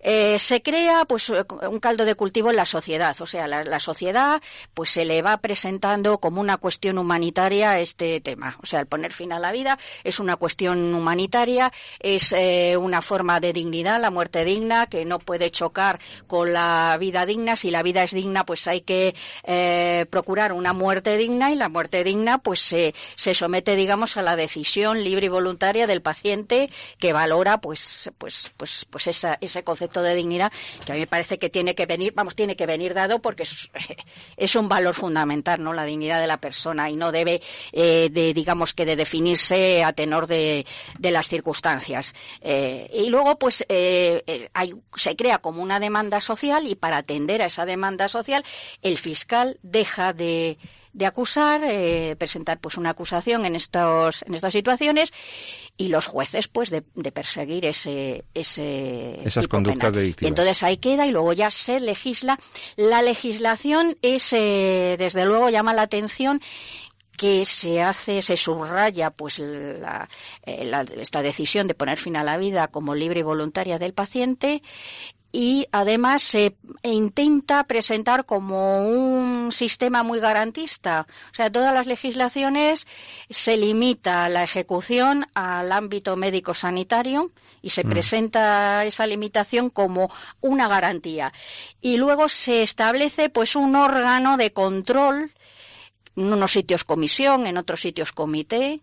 Eh, se crea pues un caldo de cultivo en la sociedad, o sea, la, sociedad pues se le va presentando como una cuestión humanitaria este tema, o sea, el poner fin a la vida es una cuestión humanitaria, es eh, una forma de dignidad, la muerte digna, que no puede chocar con la vida digna, si la vida es digna pues hay que eh, procurar una muerte digna y la muerte digna pues se somete digamos a la decisión libre y voluntaria del paciente que valora pues pues pues pues esa, ese concepto de dignidad que a mí me parece que tiene que venir vamos tiene que venir dado porque es, un valor fundamental no la dignidad de la persona y no debe eh, de digamos que de definirse a tenor de, de las circunstancias. Eh, y luego pues eh, hay, se crea como una demanda social y para atender a esa demanda social el fiscal deja de de acusar, eh, presentar pues una acusación en estos en estas situaciones y los jueces pues de, perseguir ese ese esas conductas delictivas. Y entonces ahí queda y luego ya se legisla. La legislación es eh, desde luego llama la atención que se hace, se subraya pues eh, esta decisión de poner fin a la vida como libre y voluntaria del paciente y además se intenta presentar como un sistema muy garantista. O sea, todas las legislaciones se limita la ejecución al ámbito médico-sanitario y se mm. presenta esa limitación como una garantía. Y luego se establece pues un órgano de control en unos sitios comisión, en otros sitios comité,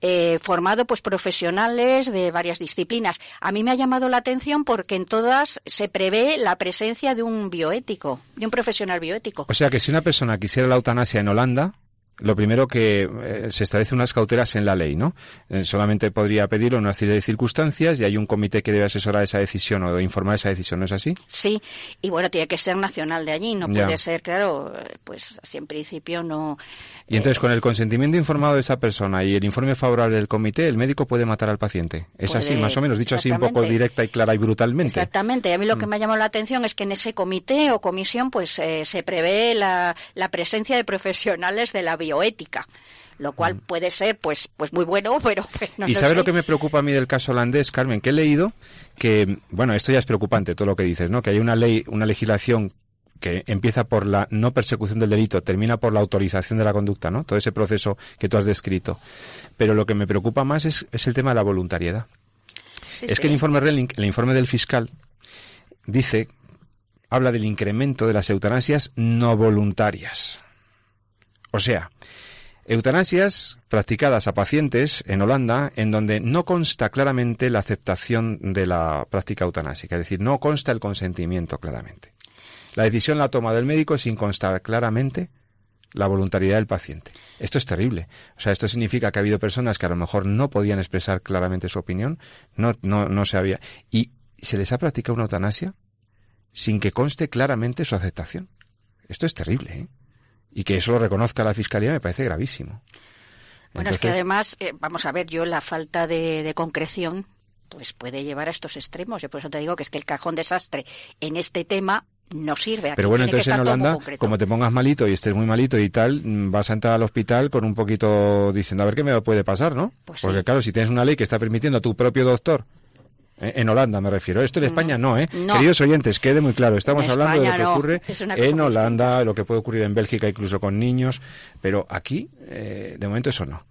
eh, formado pues profesionales de varias disciplinas. A mí me ha llamado la atención porque en todas se prevé la presencia de un bioético, de un profesional bioético. O sea que si una persona quisiera la eutanasia en Holanda, lo primero que eh, se establece unas cautelas en la ley, ¿no? Eh, solamente podría pedirlo en una serie de circunstancias y hay un comité que debe asesorar esa decisión o informar esa decisión, ¿no es así? Sí, y bueno, tiene que ser nacional de allí, no puede ser, claro, pues así en principio no. Y entonces, con el consentimiento informado de esa persona y el informe favorable del comité, el médico puede matar al paciente. Es así, más o menos, dicho así un poco directa y clara y brutalmente. Exactamente. Y a mí lo que mm. me ha llamado la atención es que en ese comité o comisión, pues eh, se prevé la, la presencia de profesionales de la bioética lo cual mm. puede ser pues pues muy bueno, pero ¿Y sabes lo que me preocupa a mí del caso holandés, Carmen? Que he leído que, bueno, esto ya es preocupante, todo lo que dices, ¿no? Que hay una ley, una legislación que empieza por la no persecución del delito, termina por la autorización de la conducta, ¿no? Todo ese proceso que tú has descrito. Pero lo que me preocupa más es, el tema de la voluntariedad. es que el informe Relling, el informe del fiscal, dice, habla del incremento de las eutanasias no voluntarias. O sea, Eutanasias practicadas a pacientes en Holanda en donde no consta claramente la aceptación de la práctica eutanásica, es decir, no consta el consentimiento claramente. La decisión la toma del médico sin constar claramente la voluntariedad del paciente. Esto es terrible. O sea, esto significa que ha habido personas que a lo mejor no podían expresar claramente su opinión, no, no, no se había, y se les ha practicado una eutanasia sin que conste claramente su aceptación. Esto es terrible, ¿eh? Y que eso lo reconozca la Fiscalía me parece gravísimo. Bueno, es que además, eh, vamos a ver, yo la falta de, concreción pues puede llevar a estos extremos. Yo por eso te digo que es que el cajón desastre en este tema no sirve. Pero bueno, entonces en Holanda, como te pongas malito y estés muy malito y tal, mm, vas a entrar al hospital con un poquito diciendo a ver qué me puede pasar, ¿no? Pues Porque claro, si tienes una ley que está permitiendo a tu propio doctor en Holanda me refiero. Esto en España no, ¿eh? Queridos oyentes, quede muy claro. Estamos hablando de lo que ocurre en Holanda, lo que puede ocurrir en Bélgica incluso con niños, pero aquí, eh, de momento eso no.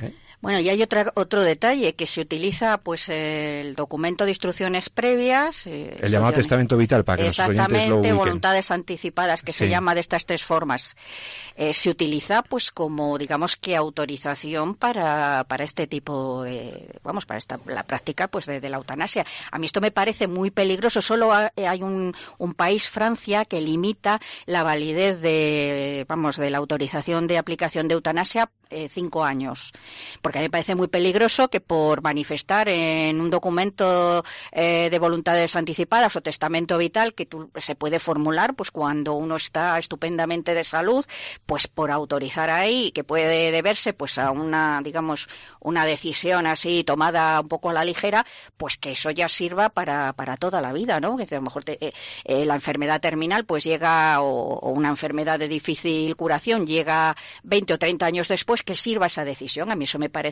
¿Eh? Bueno, y hay otra, otro detalle, que se utiliza pues el documento de instrucciones previas. Eh, el llamado testamento vital, para que Exactamente, lo voluntades anticipadas, que se llama de estas tres formas. Eh, se utiliza pues como, digamos que autorización para, para este tipo, vamos, para esta, la práctica pues de, la eutanasia. A mí esto me parece muy peligroso. Solo hay un, un país, Francia, que limita la validez de, vamos, de la autorización de aplicación de eutanasia eh, cinco años. A mí me parece muy peligroso que por manifestar en un documento eh, de voluntades anticipadas o testamento vital que se puede formular pues cuando uno está estupendamente de salud, pues por autorizar ahí, que puede deberse pues a una, digamos, una decisión así tomada un poco a la ligera, pues que eso ya sirva para, para toda la vida, ¿no? Que a lo mejor eh, la enfermedad terminal pues llega o, o, una enfermedad de difícil curación llega 20 o 30 años después que sirva esa decisión. A mí eso me parece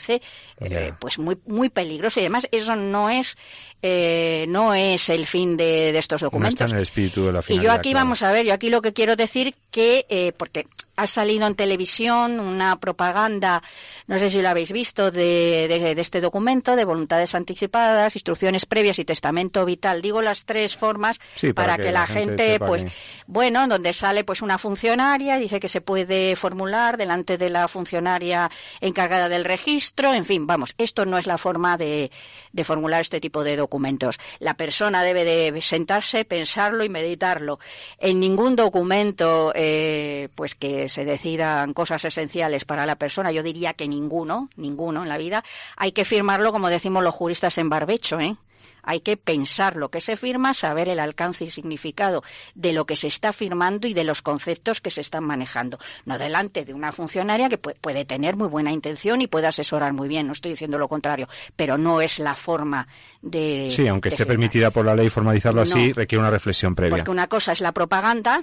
eh, pues muy muy peligroso. Y además eso no es eh, no es el fin de, estos documentos. el espíritu de la y yo aquí vamos a ver, yo aquí lo que quiero decir que eh, porque ha salido en televisión una propaganda, no sé si lo habéis visto, de, de, este documento de voluntades anticipadas, instrucciones previas y testamento vital. Digo las tres formas para, que, la, gente, pues, bueno, donde sale pues una funcionaria, dice que se puede formular delante de la funcionaria encargada del registro, en fin, vamos, esto no es la forma de, de formular este tipo de documentos. La persona debe de sentarse, pensarlo y meditarlo. En ningún documento, eh, pues que se decidan cosas esenciales para la persona, yo diría que ninguno, ninguno en la vida, hay que firmarlo como decimos los juristas en barbecho, ¿eh? Hay que pensar lo que se firma, saber el alcance y significado de lo que se está firmando y de los conceptos que se están manejando. No delante de una funcionaria que puede tener muy buena intención y puede asesorar muy bien, no estoy diciendo lo contrario, pero no es la forma de. Sí, aunque esté permitida por la ley formalizarlo así, requiere una reflexión previa. Porque una cosa es la propaganda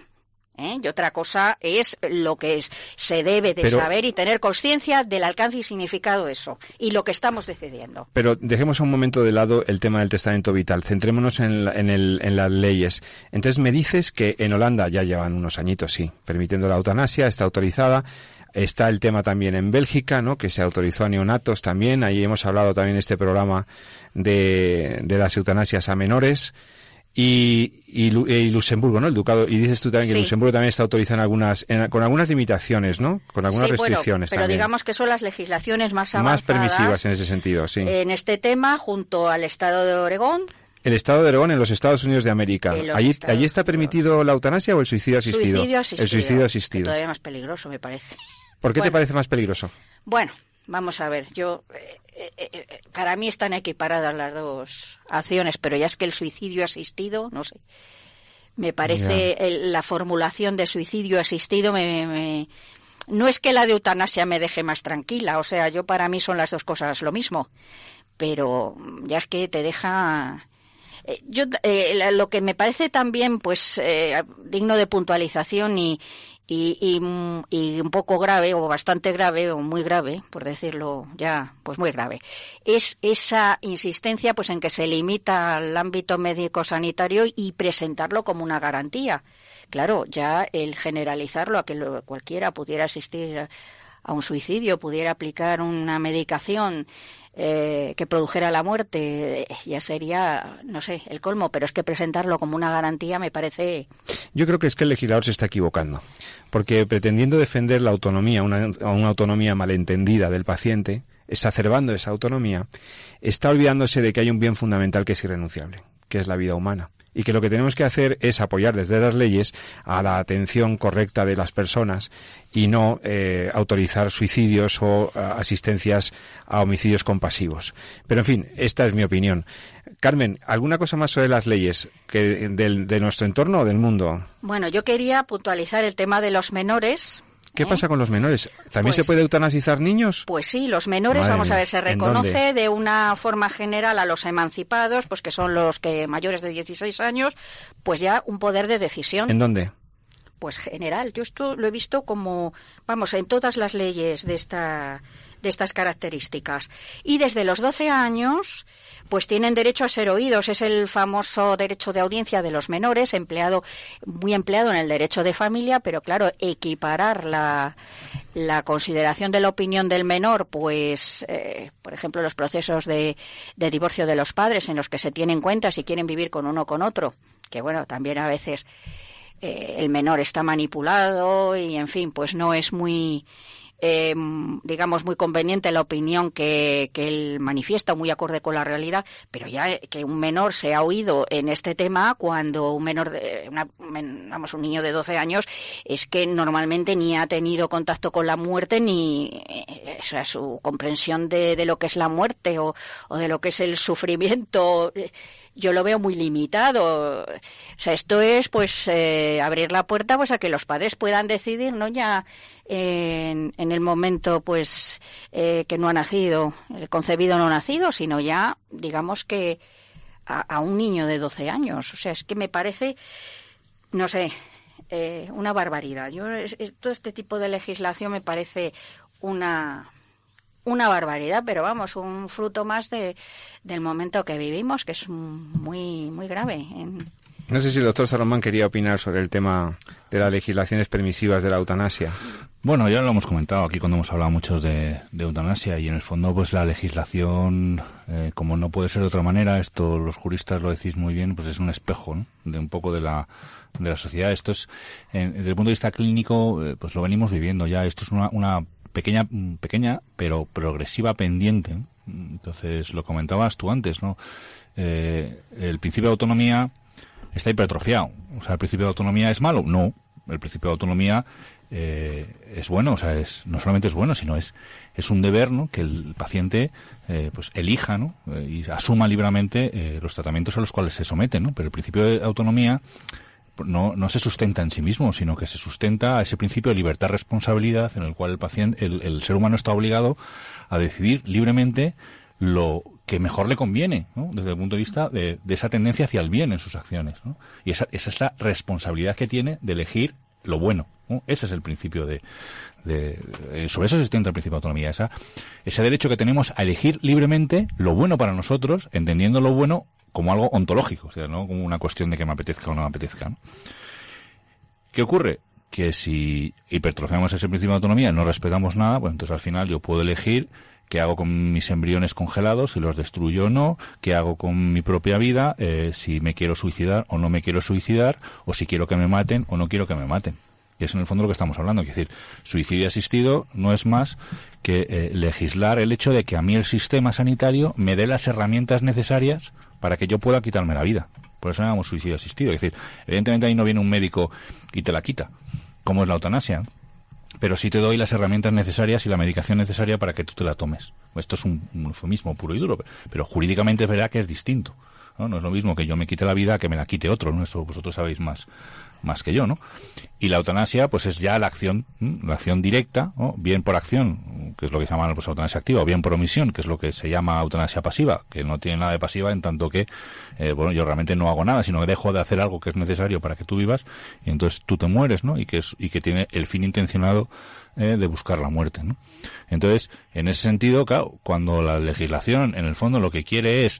¿eh? Y otra cosa es lo que es, se debe de saber y tener conciencia del alcance y significado de eso y lo que estamos decidiendo. Pero dejemos un momento de lado el tema del testamento vital. Centrémonos en, en las leyes. Entonces me dices que en Holanda ya llevan unos añitos, sí, permitiendo la eutanasia, está autorizada. Está el tema también en Bélgica, ¿no? que se autorizó a neonatos también. Ahí hemos hablado también en este programa de, de las eutanasias a menores. Y, y, Luxemburgo, ¿no? El ducado. Y dices tú también que Luxemburgo también está autorizado algunas, con algunas limitaciones, ¿no? Con algunas restricciones pero digamos que son las legislaciones más avanzadas. Más permisivas en ese sentido, sí. En este tema, junto al Estado de Oregón, el Estado de Oregón en los Estados Unidos de América. ¿Allí, ¿Allí, está permitido la eutanasia o el suicidio asistido? Suicidio asistido. El suicidio asistido. todavía más peligroso, me parece. ¿Por qué te parece más peligroso? Bueno, vamos a ver. Yo eh, eh, eh, para mí están equiparadas las dos acciones, pero ya es que el suicidio asistido, no sé. Me parece la formulación de suicidio asistido me, no es que la de eutanasia me deje más tranquila, o sea, yo para mí son las dos cosas lo mismo, pero ya es que te deja eh, yo lo que me parece también pues digno de puntualización y, y, un poco grave o bastante grave o muy grave, por decirlo ya, pues muy grave, es esa insistencia pues en que se limita al ámbito médico sanitario y presentarlo como una garantía. Claro, ya el generalizarlo a que cualquiera pudiera asistir a un suicidio, pudiera aplicar una medicación eh, que produjera la muerte, ya sería, no sé, el colmo, pero es que presentarlo como una garantía me parece. Yo creo que es que el legislador se está equivocando, porque pretendiendo defender la autonomía, una, una autonomía malentendida del paciente, exacerbando esa autonomía, está olvidándose de que hay un bien fundamental que es irrenunciable, que es la vida humana y que lo que tenemos que hacer es apoyar desde las leyes a la atención correcta de las personas y no eh, autorizar suicidios o eh, asistencias a homicidios compasivos. Pero en fin, esta es mi opinión. Carmen, ¿alguna cosa más sobre las leyes que de nuestro entorno o del mundo? Bueno, yo quería puntualizar el tema de los menores ¿Qué pasa con los menores? ¿También se pues puede eutanasizar niños? Pues sí, los menores, vamos a ver, se reconoce de una forma general a los emancipados, pues que son los que mayores de 16 años, pues ya un poder de decisión. ¿En dónde? Pues general. Yo esto lo he visto como, vamos, en todas las leyes de esta de estas características. Y desde los 12 años, pues tienen derecho a ser oídos. Es el famoso derecho de audiencia de los menores, empleado, muy empleado en el derecho de familia, pero claro, equiparar la, la consideración de la opinión del menor, pues, eh, por ejemplo, los procesos de, de divorcio de los padres en los que se tienen cuenta si quieren vivir con uno o con otro, que bueno, también a veces eh, el menor está manipulado y, en fin, pues no es muy eh, digamos, muy conveniente la opinión que, que él manifiesta, muy acorde con la realidad, pero ya que un menor se ha oído en este tema cuando un menor, de, una, vamos, un niño de 12 años, es que normalmente ni ha tenido contacto con la muerte ni eh, o sea, su comprensión de, de, lo que es la muerte o, o de lo que es el sufrimiento yo lo veo muy limitado. O sea, esto es pues eh, abrir la puerta pues a que los padres puedan decidir, no ya en, el momento pues eh, que no ha nacido, el concebido no nacido, sino ya digamos que a, un niño de 12 años. O sea, es que me parece, no sé, eh, una barbaridad. Yo todo este tipo de legislación me parece una una barbaridad, pero vamos, un fruto más de, del momento que vivimos, que es muy, muy grave. No sé si el doctor Salomán quería opinar sobre el tema de las legislaciones permisivas de la eutanasia. Bueno, ya lo hemos comentado aquí cuando hemos hablado mucho de, eutanasia y en el fondo pues la legislación, eh, como no puede ser de otra manera, esto los juristas lo decís muy bien, pues es un espejo de un poco de la, de la sociedad. Esto es, desde el punto de vista clínico, eh, pues lo venimos viviendo ya. Esto es una, una pequeña, pequeña pero progresiva pendiente. Entonces, lo comentabas tú antes, ¿no? Eh, el principio de autonomía está hipertrofiado. O sea, ¿el principio de autonomía es malo? No. El principio de autonomía eh, es bueno, o sea, es, no solamente es bueno, sino es, es un deber, ¿no? Que el paciente, eh, pues, elija, ¿no? y asuma libremente los tratamientos a los cuales se somete, ¿no? Pero el principio de autonomía no, no se sustenta en sí mismo, sino que se sustenta a ese principio de libertad-responsabilidad en el cual el paciente, el, ser humano está obligado a decidir libremente lo que mejor le conviene, desde el punto de vista de, esa tendencia hacia el bien en sus acciones. Y esa, esa, es la responsabilidad que tiene de elegir lo bueno. Ese es el principio de, eh, sobre eso se sustenta el principio de autonomía, esa, ese derecho que tenemos a elegir libremente lo bueno para nosotros, entendiendo lo bueno como algo ontológico, o sea, no como una cuestión de que me apetezca o no me apetezca. ¿Qué ocurre? Que si hipertrofiamos ese principio de autonomía, no respetamos nada, pues entonces al final yo puedo elegir qué hago con mis embriones congelados, si los destruyo o no, qué hago con mi propia vida, eh, si me quiero suicidar o no me quiero suicidar, o si quiero que me maten o no quiero que me maten. Y es en el fondo lo que estamos hablando. Es decir, suicidio asistido no es más que eh, legislar el hecho de que a mí el sistema sanitario me dé las herramientas necesarias para que yo pueda quitarme la vida. Por eso llamamos suicidio asistido. Es decir, evidentemente ahí no viene un médico y te la quita, como es la eutanasia. Pero sí te doy las herramientas necesarias y la medicación necesaria para que tú te la tomes. Esto es un, un eufemismo puro y duro, pero jurídicamente es verdad que es distinto. ¿no? es lo mismo que yo me quite la vida que me la quite otro, ¿no? Esto vosotros sabéis más, más que yo, ¿no? Y la eutanasia, pues es ya la acción, la acción directa, bien por acción, que es lo que se llama pues, eutanasia activa, o bien por omisión, que es lo que se llama eutanasia pasiva, que no tiene nada de pasiva en tanto que, eh, bueno, yo realmente no hago nada, sino que dejo de hacer algo que es necesario para que tú vivas, y entonces tú te mueres, ¿no? Y que, es, y que tiene el fin intencionado eh, de buscar la muerte, ¿no? Entonces, en ese sentido, claro, cuando la legislación, en el fondo, lo que quiere es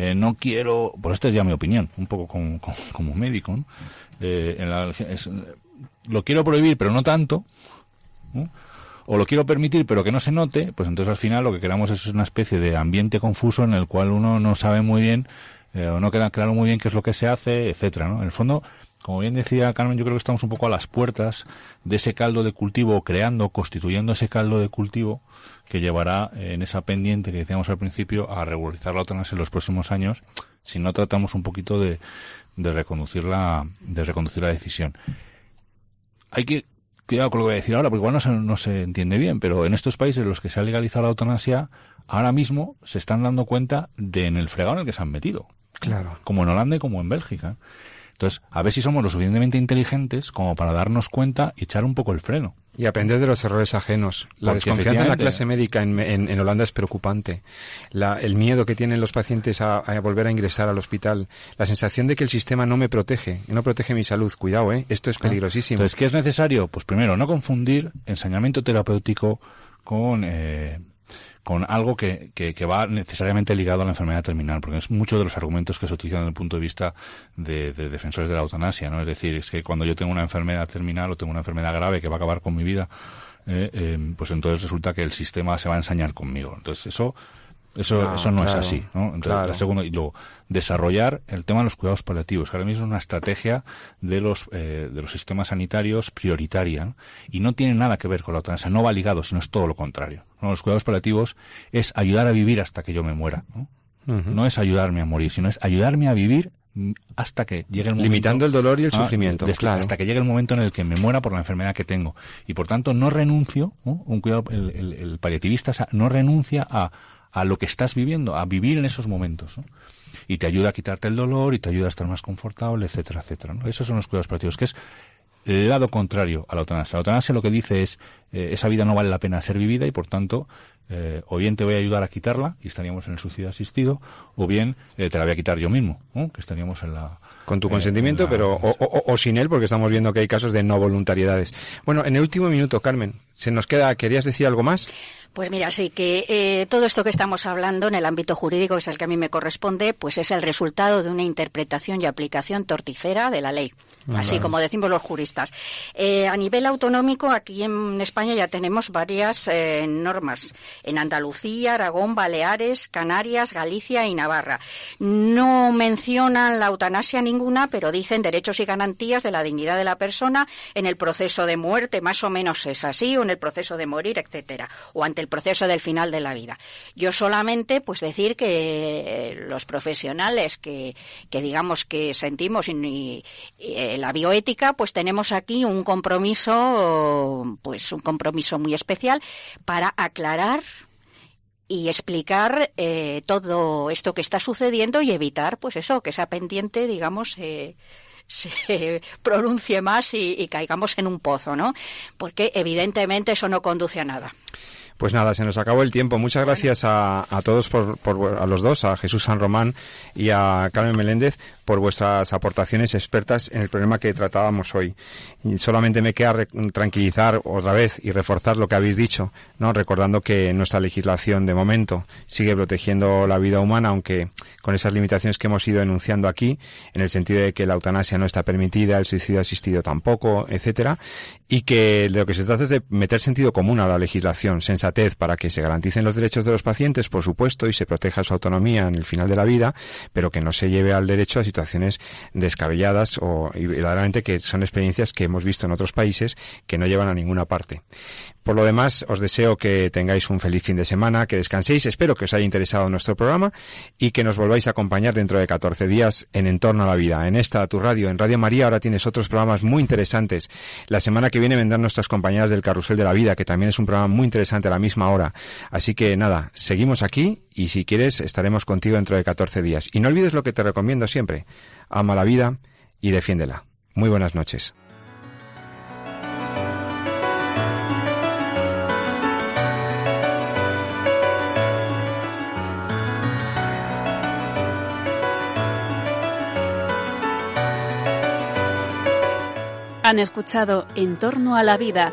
eh, no quiero, por esta es ya mi opinión, un poco como, como, médico. Eh, lo quiero prohibir, pero no tanto, o lo quiero permitir, pero que no se note, pues entonces al final lo que queramos es una especie de ambiente confuso en el cual uno no sabe muy bien, eh, o no queda claro muy bien qué es lo que se hace, etcétera, ¿no? En el fondo, como bien decía Carmen, yo creo que estamos un poco a las puertas de ese caldo de cultivo, creando, constituyendo ese caldo de cultivo que llevará en esa pendiente que decíamos al principio a regularizar la eutanasia en los próximos años, si no tratamos un poquito de, de reconducir la, de reconducir la decisión. Hay que cuidado con lo que voy a decir ahora, porque igual no se, no se entiende bien, pero en estos países en los que se ha legalizado la eutanasia, ahora mismo se están dando cuenta de en el fregado en el que se han metido. Claro. Como en Holanda y como en Bélgica. Entonces, a ver si somos lo suficientemente inteligentes como para darnos cuenta y echar un poco el freno. Y aprender de los errores ajenos. La desconfianza en la clase médica en, en, Holanda es preocupante. La, el miedo que tienen los pacientes a, volver a ingresar al hospital. La sensación de que el sistema no me protege, no protege mi salud. Cuidado, ¿eh? Esto es peligrosísimo. Entonces, ¿qué es necesario? Pues primero, no confundir ensañamiento terapéutico con eh, con algo que, que, va necesariamente ligado a la enfermedad terminal, porque es muchos de los argumentos que se utilizan desde el punto de vista de, defensores de la eutanasia, ¿no? Es decir, es que cuando yo tengo una enfermedad terminal o tengo una enfermedad grave que va a acabar con mi vida, eh, eh, pues entonces resulta que el sistema se va a ensañar conmigo. Entonces eso eso no, eso no es así, ¿no? Entonces, la segunda, y luego, desarrollar el tema de los cuidados paliativos, que ahora mismo es una estrategia de los, eh, de los sistemas sanitarios prioritaria, y no tiene nada que ver con la eutanasia, no va ligado, sino es todo lo contrario. Los cuidados paliativos es ayudar a vivir hasta que yo me muera, ¿no? No es ayudarme a morir, sino es ayudarme a vivir hasta que llegue el momento limitando el dolor y el ah, sufrimiento claro. hasta que llegue el momento en el que me muera por la enfermedad que tengo y por tanto no renuncio un cuidado el, el paliativista no renuncia a a lo que estás viviendo, a vivir en esos momentos. Y te ayuda a quitarte el dolor y te ayuda a estar más confortable, etcétera, etcétera. ¿no? Esos son los cuidados prácticos, que es el lado contrario a la eutanasia. La eutanasia lo que dice es, eh, esa vida no vale la pena ser vivida y por tanto, eh, o bien te voy a ayudar a quitarla y estaríamos en el suicidio asistido, o bien eh, te la voy a quitar yo mismo, que estaríamos en la... Con tu consentimiento, pero o, o, sin él, porque estamos viendo que hay casos de no voluntariedades. Bueno, en el último minuto, Carmen, se nos queda, ¿querías decir algo más? Pues mira, sí que eh, todo esto que estamos hablando en el ámbito jurídico, que es el que a mí me corresponde, pues es el resultado de una interpretación y aplicación torticera de la ley, así como decimos los juristas. Eh, a nivel autonómico, aquí en España ya tenemos varias eh, normas, en Andalucía, Aragón, Baleares, Canarias, Galicia y Navarra. No mencionan la eutanasia ninguna, pero dicen derechos y garantías de la dignidad de la persona en el proceso de muerte, más o menos es así, o en el proceso de morir, etcétera, o ante el proceso del final de la vida. Yo solamente, pues decir que los profesionales que, que digamos que sentimos eh, la bioética, pues tenemos aquí un compromiso, pues un compromiso muy especial para aclarar y explicar eh, todo esto que está sucediendo y evitar, pues eso, que esa pendiente, digamos, eh, se pronuncie más y, y, caigamos en un pozo, ¿no? Porque evidentemente eso no conduce a nada. Pues nada, se nos acabó el tiempo. Muchas gracias a, a todos, por, por, a los dos, a Jesús San Román y a Carmen Meléndez, por vuestras aportaciones expertas en el problema que tratábamos hoy. Y solamente me queda tranquilizar otra vez y reforzar lo que habéis dicho, ¿no? Recordando que nuestra legislación de momento sigue protegiendo la vida humana, aunque con esas limitaciones que hemos ido enunciando aquí, en el sentido de que la eutanasia no está permitida, el suicidio asistido tampoco, etcétera, y que de lo que se trata es de meter sentido común a la legislación, sensatez para que se garanticen los derechos de los pacientes, por supuesto, y se proteja su autonomía en el final de la vida, pero que no se lleve al derecho a situaciones descabelladas o y verdaderamente que son experiencias que hemos visto en otros países que no llevan a ninguna parte. Por lo demás, os deseo que tengáis un feliz fin de semana, que descanséis, espero que os haya interesado nuestro programa y que nos volváis a acompañar dentro de 14 días en Entorno a la Vida. En esta, tu radio, en Radio María, ahora tienes otros programas muy interesantes. La semana que viene vendrán nuestras compañeras del Carrusel de la Vida, que también es un programa muy interesante misma hora. Así que nada, seguimos aquí y si quieres estaremos contigo dentro de 14 días. Y no olvides lo que te recomiendo siempre. Ama la vida y defiéndela. Muy buenas noches. Han escuchado En torno a la vida